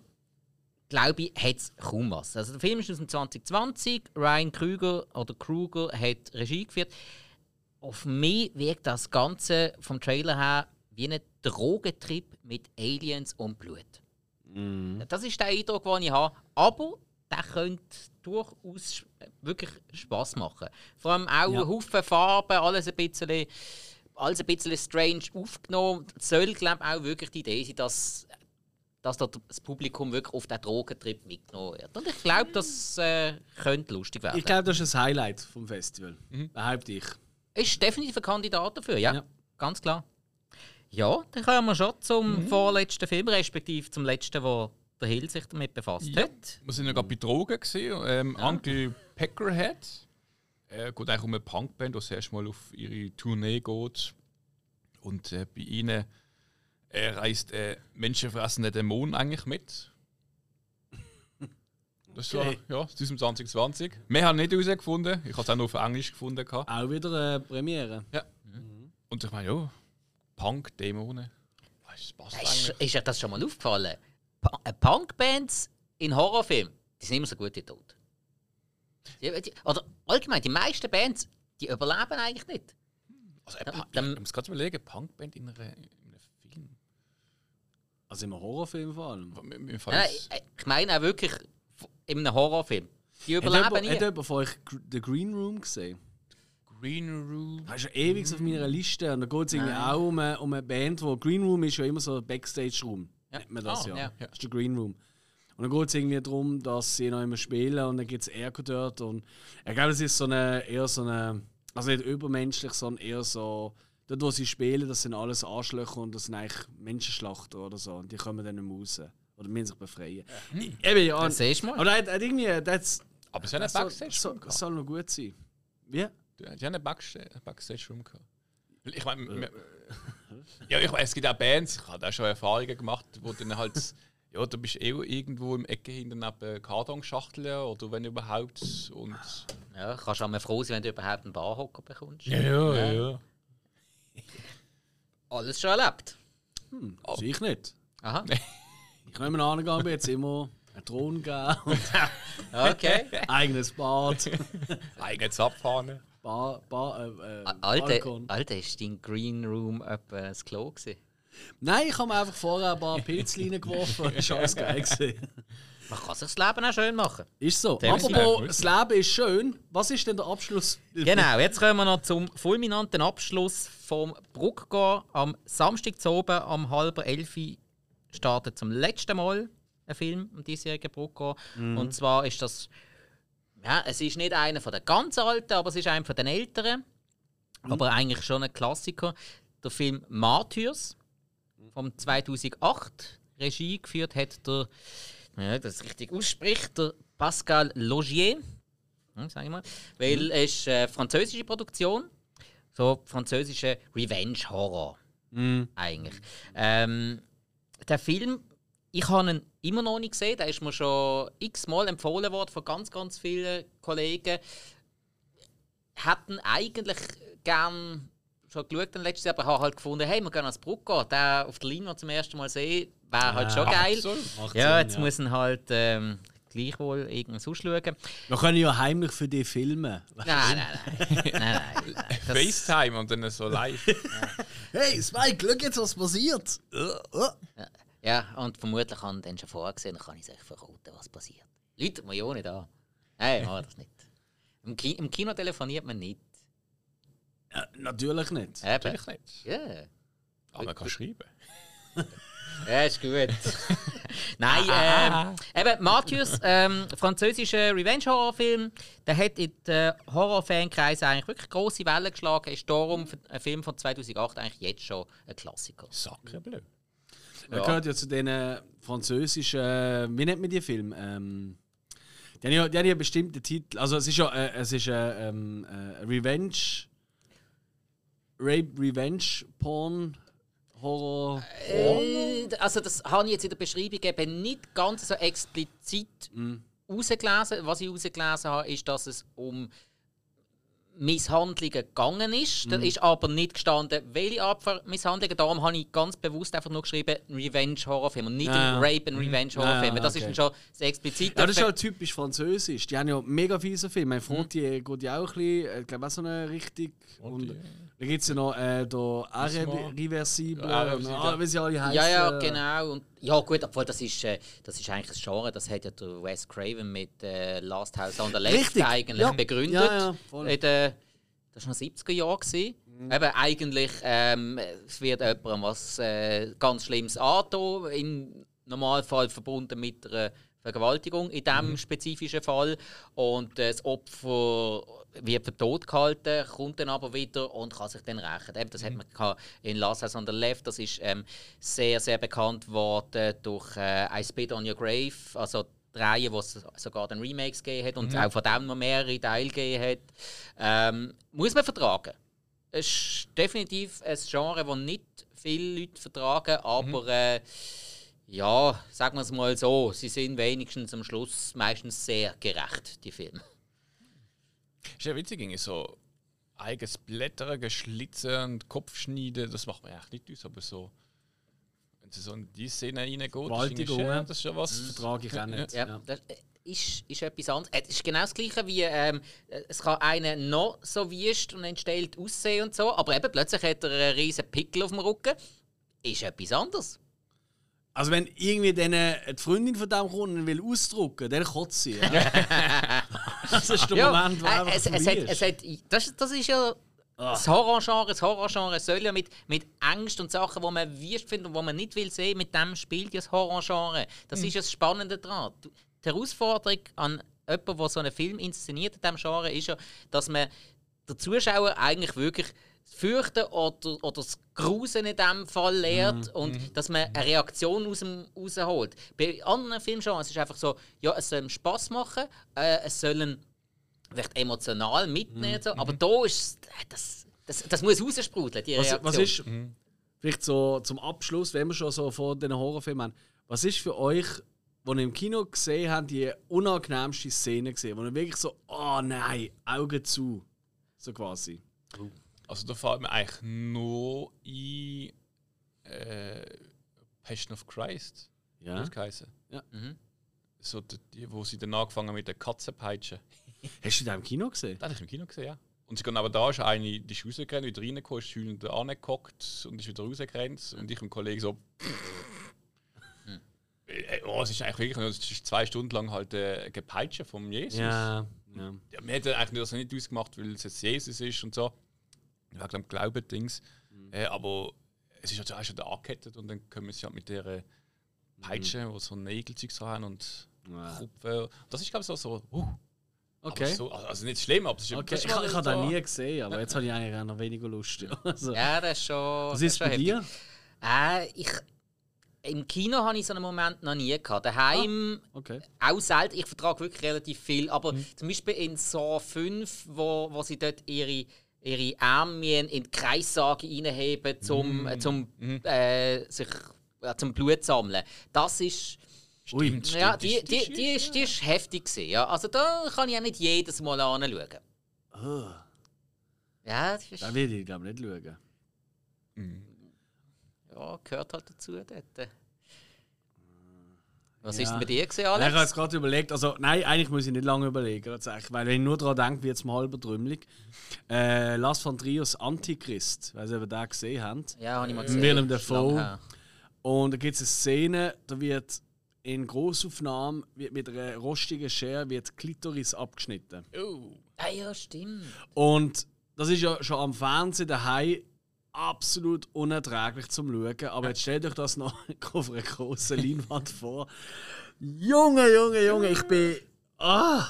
Speaker 2: glaube ich, hat es kaum was. Also der Film ist aus dem 2020, Ryan Krüger oder Kruger hat Regie geführt. Auf mich wirkt das Ganze vom Trailer her wie ein Drogentrip mit Aliens und Blut. Das ist der Eindruck, den ich habe. Aber der könnte durchaus wirklich Spass machen. Vor allem auch
Speaker 1: Ja.
Speaker 2: Haufen Farben, alles ein bisschen alles ein bisschen strange aufgenommen. Es soll, glaube ich, auch wirklich die Idee sein, dass, dass das Publikum wirklich auf den Drogentrip mitgenommen wird. Und ich glaube, das äh, könnte lustig werden.
Speaker 1: Ich glaube, das ist ein Highlight vom Festival. Behaupte ich.
Speaker 2: Ist definitiv ein Kandidat dafür, ja.
Speaker 1: Ja.
Speaker 2: Ganz klar. Ja, dann kommen wir schon zum vorletzten Film, respektive zum letzten, wo der Hill sich damit befasst
Speaker 3: Ja.
Speaker 2: hat.
Speaker 3: Wir sind ja gerade bei Drogen gesehen. Ähm, Uncle Peckerhead. Er geht eigentlich um eine Punkband, die das erste Mal auf ihre Tournee geht. Und äh, bei ihnen äh, reist ein menschenfressender Dämon eigentlich mit. Das war
Speaker 1: Okay.
Speaker 3: ja, das ist im 2020. Wir haben nicht herausgefunden. Ich habe es auch nur auf Englisch gefunden. gehabt.
Speaker 1: Auch wieder eine Premiere.
Speaker 3: Und ich meine, ja, Punk, Dämonen. Das passt
Speaker 2: Ist, ist euch das schon mal aufgefallen? Äh, Punkbands in Horrorfilmen, die sind immer so gut wie tot. Oder allgemein, die meisten Bands, die überleben eigentlich nicht.
Speaker 3: Also,
Speaker 2: Dann- dann-
Speaker 3: ich muss gerade überlegen, Punkband in, einer, in einem Film.
Speaker 1: Also im Horrorfilm vor allem.
Speaker 3: Mir
Speaker 2: Nein, nein, ich meine auch wirklich in einem Horrorfilm. Die
Speaker 1: Hat
Speaker 2: überleben
Speaker 1: jemand,
Speaker 2: nie.
Speaker 1: hat jemand von euch The Green Room gesehen?
Speaker 3: Green Room.
Speaker 1: Das ist ja ewig auf meiner Liste. Und da geht es irgendwie auch um eine, um eine Band, wo Green Room ist ja immer so ein Backstage-Room.
Speaker 2: Ja.
Speaker 1: Nennt man das
Speaker 2: Ah,
Speaker 1: ja.
Speaker 2: ja.
Speaker 1: Das ist der Green Room. Und dann geht es irgendwie darum, dass sie noch immer spielen und dann gibt es Erko dort. Und ich glaube, es ist so eine, eher so eine, also nicht übermenschlich, sondern eher so, dort wo sie spielen, das sind alles Arschlöcher und das sind eigentlich Menschenschlachter oder so. Und die kommen dann nicht mehr raus. Oder müssen sich befreien. Ich- Eben, ja.
Speaker 2: Das siehst du mal.
Speaker 1: Aber er hat, hat irgendwie, das,
Speaker 3: Aber es ist ja ein
Speaker 1: das soll, noch gut sein. Wie?
Speaker 3: Die haben einen Backstage, Backstage Room gehabt. Ich meine, wir- ja, ich es gibt auch Bands, ich habe auch schon Erfahrungen gemacht, wo dann halt, ja, du bist eh irgendwo im Ecke hinten neben Kartonschachteln oder wenn überhaupt. Und
Speaker 2: Ja, kannst auch mal froh sein, wenn du überhaupt einen Barhocker bekommst.
Speaker 3: ja, ja, ja.
Speaker 2: Alles schon erlebt.
Speaker 1: Hm, also ich nicht.
Speaker 2: Aha.
Speaker 1: Ich nehme an, ich habe jetzt immer einen Thron geben und
Speaker 2: Okay.
Speaker 1: eigenes Bad,
Speaker 3: Eigenes Abfahren.
Speaker 1: Bar, Bar, äh, äh,
Speaker 2: Alter,
Speaker 1: Balkon.
Speaker 2: Alter, ist dein Green Room etwa das Klo gewesen?
Speaker 1: Nein, ich habe mir einfach vorher ein paar Pilze reingeworfen. War alles geil. gewesen.
Speaker 2: Man kann sich das Leben auch schön machen.
Speaker 1: Ist so. Apropos, das Leben ist schön. Was ist denn der Abschluss?
Speaker 2: Genau, jetzt kommen wir noch zum fulminanten Abschluss vom Bruckgau. Am Samstag zu oben, am halber elf startet zum letzten Mal ein Film am diesjährigen Bruckgau. Und zwar ist das, ja, es ist nicht einer von den ganz alten, aber es ist einer von den älteren. Aber eigentlich schon ein Klassiker. Der Film Martyrs vom 2008. Regie geführt hat der, ja, das richtig ausspricht, der Pascal Logier. Hm, sag ich mal. Weil es ist eine französische Produktion. So französische Revenge-Horror. Eigentlich. Ähm, der Film, ich habe ihn immer noch nicht gesehen. Der ist mir schon x-mal empfohlen worden von ganz, ganz vielen Kollegen. Hätten eigentlich gern schon geschaut dann letztes Jahr, aber habe halt gefunden, hey, wir gehen ans Brucko, den auf der Linie zum ersten Mal sehen, wäre halt schon geil.
Speaker 1: Macht
Speaker 2: Ja,
Speaker 1: Sinn,
Speaker 2: jetzt muss ihn halt ähm, gleichwohl irgendwas ausschauen.
Speaker 1: Wir können ja heimlich für dich filmen.
Speaker 2: Nein, nein, nein. nein, nein,
Speaker 3: FaceTime und dann so live.
Speaker 1: Hey, Spike, schau jetzt, was passiert.
Speaker 2: Ja, und vermutlich haben dann schon vorgesehen, dann kann ich es euch verraten, was passiert. Leute, mir ja nicht an. Nein, machen wir das nicht. Im, Ki Im Kino telefoniert man nicht.
Speaker 1: Ja, natürlich nicht.
Speaker 2: Eben.
Speaker 3: Natürlich nicht.
Speaker 2: Ja.
Speaker 3: Aber man kann schreiben.
Speaker 2: Ja, ist gut. Nein, ähm, eben, Mathius, ähm, französischer Revenge-Horrorfilm, der hat in den Horrorfankreisen eigentlich wirklich grosse Wellen geschlagen. Ist darum ein Film von 2008 eigentlich jetzt schon ein Klassiker.
Speaker 3: Sacrebleu.
Speaker 1: Er gehört ja zu den französischen, äh, wie nennt man die Filme? Ähm, die haben ja, die haben ja bestimmte Titel. Also es ist ja, äh, es ist äh, ähm, äh, Revenge, Rape, Revenge, Porn, Horror.
Speaker 2: Äh, also das habe ich jetzt in der Beschreibung eben nicht ganz so explizit rausgelesen. Was ich rausgelesen habe, ist, dass es um Misshandlungen gegangen ist. Da ist aber nicht gestanden, welche Art von Misshandlungen. Darum habe ich ganz bewusst einfach nur geschrieben, Revenge-Horrorfilm und nicht
Speaker 1: Ja,
Speaker 2: ein
Speaker 1: ja.
Speaker 2: Rape- und Revenge-Horrorfilm.
Speaker 1: Ja,
Speaker 2: Das ist
Speaker 1: okay.
Speaker 2: dann schon sehr explizit.
Speaker 1: Ja, das ist halt typisch französisch. Die haben ja mega fiese Filme. Mein Frontier geht ja auch ein bisschen, äh, ich glaube auch so eine Richtung. Und dann gibt es ja noch äh, da und,
Speaker 3: Irreversible.
Speaker 1: ah, wie sie alle heißen.
Speaker 2: Ja, ja, genau. Und, ja, gut, obwohl das ist, äh, das ist eigentlich ein Genre, das hat ja der Wes Craven mit äh, Last House on the Left
Speaker 1: Richtig,
Speaker 2: eigentlich
Speaker 1: ja.
Speaker 2: begründet.
Speaker 1: Ja, ja, voll.
Speaker 2: in den, das war noch 70er Jahre. gewesen. Eben, eigentlich ähm, es wird jemandem was äh, ganz Schlimmes angetan, im Normalfall verbunden mit einer Vergewaltigung in diesem spezifischen Fall. Und äh, das Opfer wird für tot gehalten, kommt dann aber wieder und kann sich dann rächen. Eben, das hat man in Last House on the Left, das ist ähm, sehr, sehr bekannt worden durch äh, I Spit on Your Grave, also die Reihe, wo es sogar dann Remakes gegeben hat und auch von dem noch mehrere Teile gegeben hat. Ähm, muss man vertragen. Es ist definitiv ein Genre, das nicht viele Leute vertragen, aber äh, ja, sagen wir es mal so, sie sind wenigstens am Schluss meistens sehr gerecht, die Filme.
Speaker 3: Ist ja witzig, irgendwie so eigenes Blättern, Geschlitzen und Kopfschneiden, das macht man ja eigentlich nicht aus, aber so. Wenn sie so in die Szene reingeht, ist irgendwie
Speaker 1: Gewaltigungen.
Speaker 3: schön, das ist ja was.
Speaker 1: Vertrage ich auch nicht.
Speaker 2: Ja,
Speaker 1: Ja.
Speaker 2: das ist, ist etwas anderes. Äh, Es ist genau das Gleiche wie ähm, es kann einer noch so wüst und entstellt aussehen und so, aber eben plötzlich hat er einen riesen Pickel auf dem Rücken. Ist etwas anderes.
Speaker 1: Also wenn irgendwie denen die Freundin von dem kommt und will ausdrucken, dann kotzt sie. Ja. das ist der Moment, wo
Speaker 2: äh, es, es, hat, es
Speaker 1: ist.
Speaker 2: hat, das, das ist ja das Horrorgenre. Das Horrorgenre soll ja mit, mit Angst und Sachen, die man wüst findet und die man nicht will sehen, mit dem spielt ja das Horrorgenre. Das ist ja das Spannende daran. Die Herausforderung an jemanden, der so einen Film inszeniert in diesem Genre, ist ja, dass man der Zuschauer eigentlich wirklich Fürchten oder, oder das Grusen in diesem Fall lehrt und dass man eine Reaktion aus dem rausholt. Bei anderen Filmgenres ist es einfach so, ja, es soll Spaß machen, äh, es sollen vielleicht emotional mitnehmen, so, aber da ist das, das, das muss raussprudeln, die
Speaker 1: Was,
Speaker 2: Reaktion.
Speaker 1: was ist, vielleicht so zum Abschluss, wenn wir schon so vor den Horrorfilmen haben, was ist für euch, wo ihr im Kino gesehen habt, die unangenehmste Szene gesehen, wo ihr wirklich so, oh nein, Augen zu, so quasi.
Speaker 3: Also da fällt mir eigentlich nur ein äh, Passion of Christ.
Speaker 1: Ja.
Speaker 3: Das geheißen.
Speaker 1: Ja.
Speaker 2: Mhm.
Speaker 3: So die, wo sie dann angefangen mit der Katzenpeitsche.
Speaker 1: Hast du den im Kino gesehen?
Speaker 3: Das habe ich im Kino gesehen, ja. Und sie gehen aber da ist eine, die ist rausgerannt, wieder reingekommen, ist heulend angehockt und ist wieder rausgerannt. Und ich und Kollege so. Äh, Oh, es ist eigentlich wirklich, es ist zwei Stunden lang halt äh, gepeitscht vom Jesus.
Speaker 1: Ja. ja.
Speaker 3: Ja, mir hat er eigentlich das nicht ausgemacht, weil es jetzt Jesus ist und so. Wegen dem Glauben-Dings. Äh, aber es ist halt auch schon da angekettet und dann können sie halt mit der Peitsche, wo so Nägelzeug so haben und
Speaker 1: Ja.
Speaker 3: Kupfen. Das ist, glaube ich, so. so uh,
Speaker 1: Okay.
Speaker 3: so, also nicht schlimm, aber es ist
Speaker 1: okay. Ich, ich habe den nie gesehen, aber jetzt habe ich eigentlich auch noch weniger Lust. Ja. Also,
Speaker 2: Ja, das ist schon.
Speaker 1: was ist
Speaker 2: schon
Speaker 1: bei
Speaker 2: heftig.
Speaker 1: dir?
Speaker 2: Äh, ich, Im Kino habe ich so einen Moment noch nie gehabt. Daheim
Speaker 1: Okay.
Speaker 2: auch selten. Ich vertrage wirklich relativ viel. Aber zum Beispiel in Saw 5, wo, wo sie dort ihre, ihre Ärmchen in die Kreissage reinheben, zum, äh, zum, äh, sich, äh, zum Blut sammeln. Das ist.
Speaker 1: Ui.
Speaker 2: Ja, die, die, die, ist, die ist heftig. Gewesen, ja. Also da kann ich auch nicht jedes Mal anschauen.
Speaker 1: Oh,
Speaker 2: Ja, das ist,
Speaker 1: da will ich glaube nicht schauen.
Speaker 2: ja, gehört halt dazu dort. Was
Speaker 1: Ja.
Speaker 2: ist denn bei dir gesehen,
Speaker 1: Ich habe
Speaker 2: Alex?
Speaker 1: jetzt gerade überlegt, also nein, eigentlich muss ich nicht lange überlegen, tatsächlich, weil wenn ich nur daran denke, wird es mir halber trümmelig. Äh, Lars von Trios Antichrist, weil Sie eben den gesehen haben.
Speaker 2: Ja, habe ich mal gesehen.
Speaker 1: Willem Dafoe. Und da gibt es eine Szene, da wird in Großaufnahmen wird mit einer rostigen Schere wird Klitoris abgeschnitten.
Speaker 3: Oh.
Speaker 2: Ah, ja, stimmt.
Speaker 1: Und das ist ja schon am Fernsehen daheim absolut unerträglich zum Schauen. Aber jetzt stellt euch das noch auf einer großen Leinwand vor. Junge, Junge, Junge, ich bin. Ah!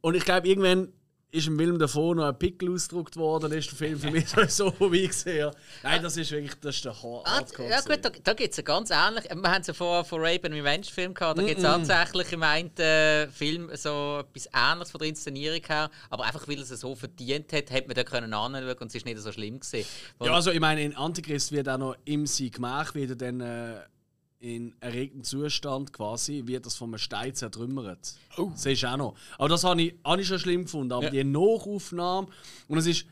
Speaker 1: Und ich glaube, irgendwann ist im Film davor noch ein Pickel ausgedruckt worden, ist der Film für mich so vorbei gesehen. ja. Nein, das ist wirklich das ist der
Speaker 2: Ah,
Speaker 1: Hardcore
Speaker 2: ja gut, da, da gibt es einen ganz ähnlich. Wir haben es ja vorher von Rape and Revenge Film gehabt. Da gibt es tatsächlich im einen äh, Film so etwas Ähnliches von der Inszenierung her. Aber einfach weil es so verdient hat, hat man da können anschauen und es ist nicht so schlimm. Weil-
Speaker 1: Ja, also ich meine, in Antichrist wird auch noch im sie gemacht, wird er dann äh, in erregtem Zustand quasi, wird das von einem Stein zertrümmert. Oh. Das ist auch noch. Aber das habe ich, habe ich schon schlimm gefunden. Aber
Speaker 3: Ja.
Speaker 1: die Nachaufnahme, und es ist,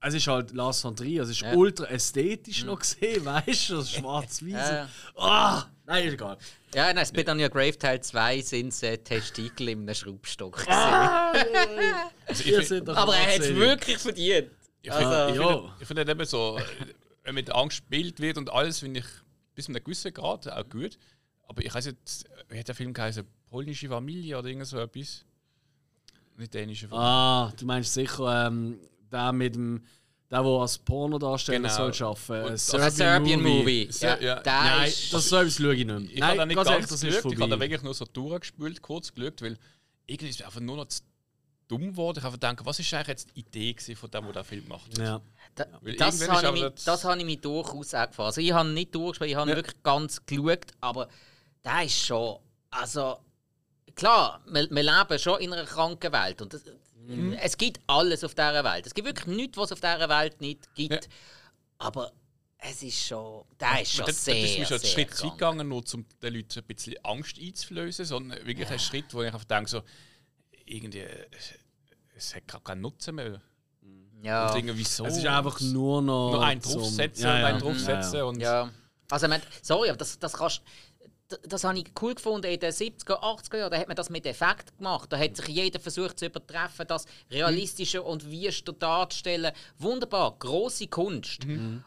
Speaker 1: es ist halt Lars von Trier, es ist
Speaker 2: Ja.
Speaker 1: ultra ästhetisch noch gesehen, weißt du, das schwarz-weiß.
Speaker 2: Ja, ja.
Speaker 1: Ah, nein, ist egal.
Speaker 2: ja, nein, Spit on Your Grave Teil 2 sind äh, Testikel in einem Schraubstock. gewesen.
Speaker 3: Also finde
Speaker 2: Aber er hat es wirklich verdient.
Speaker 3: ich find,
Speaker 2: Also-
Speaker 3: ich
Speaker 1: Ja.
Speaker 3: find, ich find halt eben so, äh, wenn mit Angst gespielt wird und alles, finde ich bis zu einem gewissen Grad auch gut. Aber ich weiß nicht, wie hat der Film geheißen? Polnische Familie oder irgend so etwas? Nicht dänische Familie.
Speaker 1: Ah, du meinst sicher ähm, der mit dem der, der als Pornodarsteller
Speaker 3: Genau.
Speaker 1: soll arbeiten soll.
Speaker 2: Ein Serbian Movie.
Speaker 3: Ser-
Speaker 2: Ja,
Speaker 3: ja.
Speaker 1: Nein,
Speaker 2: ist.
Speaker 1: das etwas schaue ich nicht mehr.
Speaker 3: Ich
Speaker 1: Nein,
Speaker 3: habe da nicht
Speaker 1: ganz
Speaker 3: ganz
Speaker 1: ehrlich, das ist
Speaker 3: ich habe da wirklich nur so durchgespült, kurz geschaut, weil irgendwie ist es einfach nur noch zu dumm geworden. Ich habe gedacht, was ist eigentlich jetzt die Idee gewesen von dem, der den Film gemacht hat?
Speaker 1: Ja.
Speaker 2: Da, das habe ich, mich-
Speaker 3: das-
Speaker 2: das habe ich mich durchaus auch gefallen. Also ich habe nicht durchgespielt, ich habe
Speaker 3: Ja.
Speaker 2: wirklich ganz geschaut, aber der ist schon, also klar, wir, wir leben schon in einer kranken Welt und das,
Speaker 3: Mhm.
Speaker 2: es gibt alles auf dieser Welt. Es gibt wirklich nichts, was es auf dieser Welt nicht gibt.
Speaker 3: Ja.
Speaker 2: Aber es ist schon, der ist schon
Speaker 3: Das, das
Speaker 2: sehr,
Speaker 3: ist mir schon einen Schritt
Speaker 2: krank.
Speaker 3: gegangen, nur um den Leuten ein bisschen Angst einzuflößen, sondern wirklich ein Schritt, wo ich einfach denke, so, irgendwie, es, es hat gar keinen Nutzen mehr.
Speaker 2: Ja.
Speaker 3: Und irgendwie, wieso?
Speaker 1: Es ist einfach nur noch.
Speaker 3: nur einen draufsetzen
Speaker 1: Ja,
Speaker 3: und
Speaker 1: ja.
Speaker 3: einen draufsetzen.
Speaker 1: Ja, ja.
Speaker 3: Und
Speaker 2: Ja. Also, ich meine, sorry, aber das, das kannst das, das habe ich cool gefunden in den 70er, 80er Jahren. Da hat man das mit Effekt gemacht. Da hat sich jeder versucht zu übertreffen, das realistischer und wüster darzustellen. Wunderbar, große Kunst.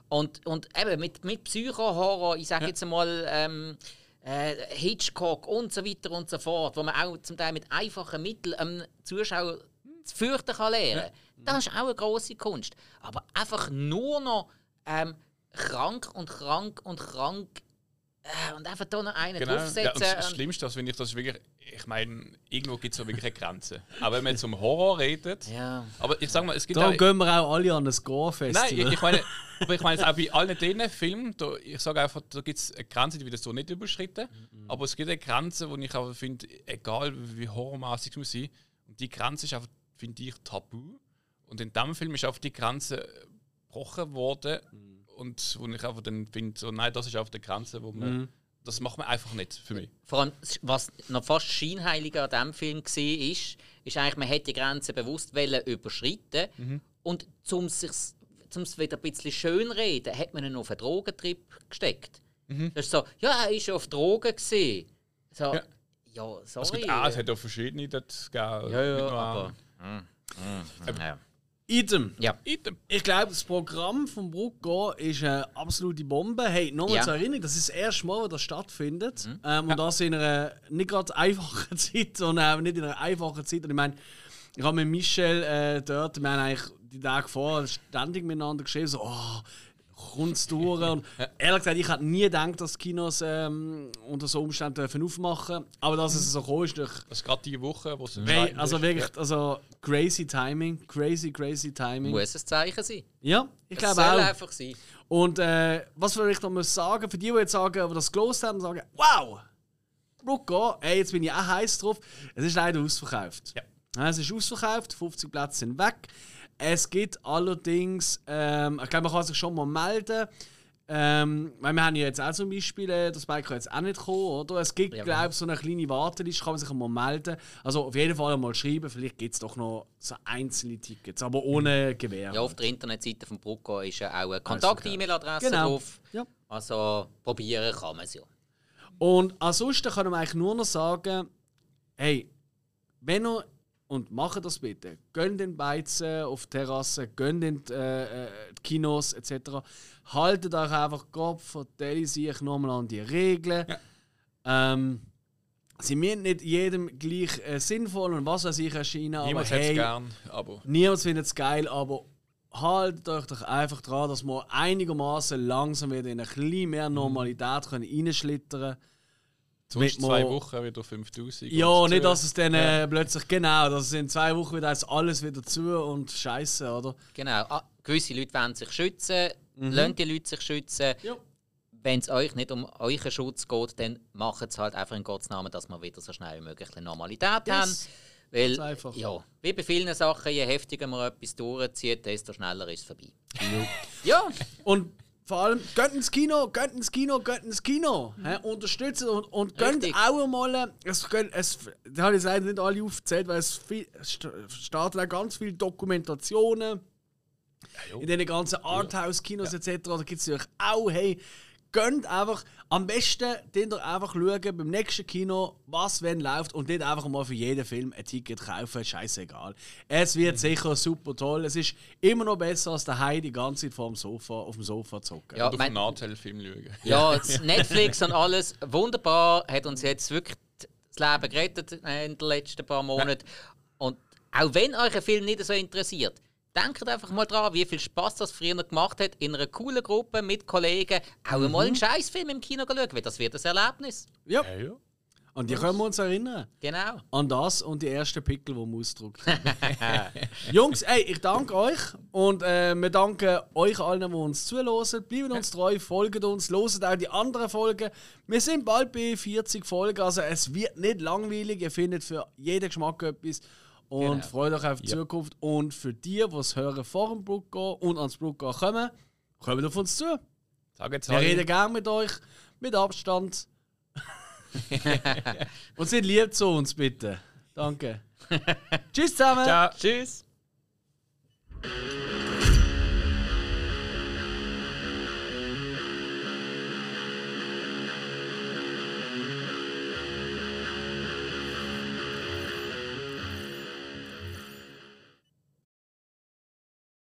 Speaker 2: Und, und eben mit, mit Psycho-Horror, ich sage jetzt einmal ähm, äh, Hitchcock und so weiter und so fort, wo man auch zum Teil mit einfachen Mitteln einem Zuschauer zu fürchten kann lernen. Das ist auch eine große Kunst. Aber einfach nur noch ähm, krank und krank und krank äh, und einfach da noch einen
Speaker 3: Genau. Ja,
Speaker 2: draufsetzen.
Speaker 3: und das Schlimmste, das finde ich, das ist wirklich, ich meine, irgendwo gibt es so wirklich eine Grenze. Aber wenn man jetzt um Horror redet,
Speaker 2: ja.
Speaker 3: aber ich sag mal, es gibt
Speaker 1: Darum
Speaker 3: auch,
Speaker 1: gehen wir auch alle an ein
Speaker 3: Nein,
Speaker 1: Gore-Festival.
Speaker 3: ich, ich meine, aber ich meine auch bei allen diesen Filmen, da, ich sage einfach, da gibt es eine Grenze, die wird so nicht überschritten. Aber es gibt eine Grenze, wo ich einfach finde, egal wie horrormäßig es muss sein, und die Grenze ist einfach, finde ich, tabu. Und in diesem Film ist einfach die Grenze gebrochen worden. Und wo ich einfach dann finde, so, nein, das ist auf der Grenze, wo man. Das macht man einfach nicht für mich.
Speaker 2: Vor allem, was noch fast scheinheiliger an diesem Film war, ist, ist eigentlich, man hätte die Grenze bewusst wollen überschreiten
Speaker 3: Mhm.
Speaker 2: und um es wieder ein bisschen schönreden, hat man ihn auf einen Drogentrip gesteckt. Das ist so, ja, er war auf Drogen. Gewesen. So,
Speaker 3: Mhm. Ja.
Speaker 2: ja,
Speaker 3: Es,
Speaker 2: sorry.
Speaker 3: gibt, ah, es hat auch verschiedene dort gegeben.
Speaker 2: ja, ja, aber...
Speaker 3: einen.
Speaker 2: Ja.
Speaker 1: Idem.
Speaker 2: ja.
Speaker 3: Item.
Speaker 1: Ich glaube, das Programm von Brucko ist eine absolute Bombe. Hey, nochmal
Speaker 2: Ja.
Speaker 1: zur Erinnerung, das ist das erste Mal, wo das stattfindet.
Speaker 3: Mhm.
Speaker 1: Ähm, und das in einer nicht gerade einfachen Zeit, sondern auch nicht in einer einfachen Zeit. Und ich meine, ich habe mit Michel äh, dort, wir haben eigentlich die Tage vorher ständig miteinander geschrieben, so, oh, kommt es durch. Und ehrlich gesagt, ich hätte nie gedacht, dass Kinos ähm, unter so Umständen dürfen aufmachen Aber dass es so gekommen ist, durch
Speaker 3: Das ist gerade die Woche, wo es entscheidend
Speaker 1: also wirklich, also crazy Timing, crazy, crazy Timing.
Speaker 2: Muss ein Zeichen sein.
Speaker 1: Ja, ich
Speaker 2: Es
Speaker 1: glaube
Speaker 2: soll
Speaker 1: auch.
Speaker 2: einfach sein.
Speaker 1: Und äh, was will ich noch mal sagen, für die, die jetzt sagen, die das gelost haben, sagen, wow, Brucko, hey, jetzt bin ich auch heiß drauf. Es ist leider ausverkauft.
Speaker 3: Ja.
Speaker 1: es ist ausverkauft, 50 Plätze sind weg. Es gibt allerdings, ähm, ich glaube, man kann sich schon mal melden. Ähm, weil wir haben ja jetzt auch zum Beispiel, äh, das Bike kann jetzt auch nicht kommen, oder? Es gibt,
Speaker 2: Ja.
Speaker 1: glaube ich, so eine kleine Warteliste, kann man sich mal melden. Also auf jeden Fall mal schreiben, vielleicht gibt es doch noch so einzelne Tickets, aber ohne Gewähr.
Speaker 2: Ja, auf der Internetseite von Brucko ist ja auch eine Kontakt-E-Mail-Adresse
Speaker 1: Genau.
Speaker 2: drauf.
Speaker 1: Ja.
Speaker 2: Also probieren kann man es ja.
Speaker 1: Und ansonsten können wir eigentlich nur noch sagen, hey, wenn ihr, und macht das bitte, gönnt den Beizen auf die Terrasse, gönnt in die, äh, äh, Kinos etc. Haltet euch einfach Kopf, verteilt sich nochmal an die Regeln. Ähm, sie müssen nicht jedem gleich äh, sinnvoll und was weiß ich erscheinen, aber
Speaker 3: Niemand hätte es
Speaker 1: hey,
Speaker 3: gern, aber
Speaker 1: Niemand findet es geil, aber haltet euch doch einfach dran, dass wir einigermaßen langsam wieder in ein bisschen mehr Normalität können reinschlittern können.
Speaker 3: Sonst zwei Wochen wieder 5000.
Speaker 1: Ja, nicht, dass es dann äh, plötzlich genau, dass es in zwei Wochen wieder alles wieder zu und Scheiße, oder?
Speaker 2: Genau. Ah, gewisse Leute wollen sich schützen, lasst die Leute sich schützen.
Speaker 1: Ja.
Speaker 2: Wenn es euch nicht um euren Schutz geht, dann macht es halt einfach in Gottes Namen, dass wir wieder so schnell wie möglich eine Normalität
Speaker 1: Yes.
Speaker 2: haben. Weil,
Speaker 1: Ganz einfach.
Speaker 2: ja, wie bei vielen Sachen, je heftiger man etwas durchzieht, desto schneller ist es vorbei. ja,
Speaker 1: Und vor allem, geht ins Kino, geht ins Kino, geht ins Kino. Hä? Unterstützt und, und gönnt auch mal. Es, gönnt- es, das habe ich leider nicht alle aufgezählt, weil es, viel, es st- starten auch ganz viele Dokumentationen. in den ganzen Arthouse-Kinos etc. Da gibt es natürlich auch, hey, gönnt einfach, am besten den ihr einfach schauen beim nächsten Kino, was wenn läuft und nicht einfach mal für jeden Film ein Ticket kaufen, scheißegal. Es wird sicher super toll. Es ist immer noch besser als daheim die ganze Zeit vor dem Sofa, auf dem Sofa zocken.
Speaker 2: ja
Speaker 3: Und auf
Speaker 2: mein,
Speaker 3: einen Nahtel-Film schauen.
Speaker 2: Ja, Netflix und alles, wunderbar, hat uns jetzt wirklich das Leben gerettet äh, in den letzten paar Monaten. Und auch wenn euch ein Film nicht so interessiert, denkt einfach mal dran, wie viel Spaß das früher gemacht hat, in einer coolen Gruppe mit Kollegen auch mal einen Scheißfilm im Kino schauen, weil das wird ein Erlebnis.
Speaker 1: Ja,
Speaker 3: Ja, ja.
Speaker 1: an die können wir uns erinnern.
Speaker 2: Genau.
Speaker 1: An das und die ersten Pickel, die wir ausgedruckt haben. Jungs, ey, ich danke euch und äh, wir danken euch allen, die uns zuhören. Bleiben uns treu, folgen uns, loset auch die anderen Folgen. Wir sind bald bei 40 Folgen, also es wird nicht langweilig. Ihr findet für jeden Geschmack etwas. Und
Speaker 2: Genau.
Speaker 1: freut euch auf die Zukunft. Und für die, die es hören vor dem gehen und ans gehen kommen, kommt auf uns zu.
Speaker 3: Sag jetzt
Speaker 1: Wir reden gerne mit euch, mit Abstand. und sind lieb zu uns, bitte. Danke. Tschüss zusammen.
Speaker 3: Ciao.
Speaker 2: Tschüss.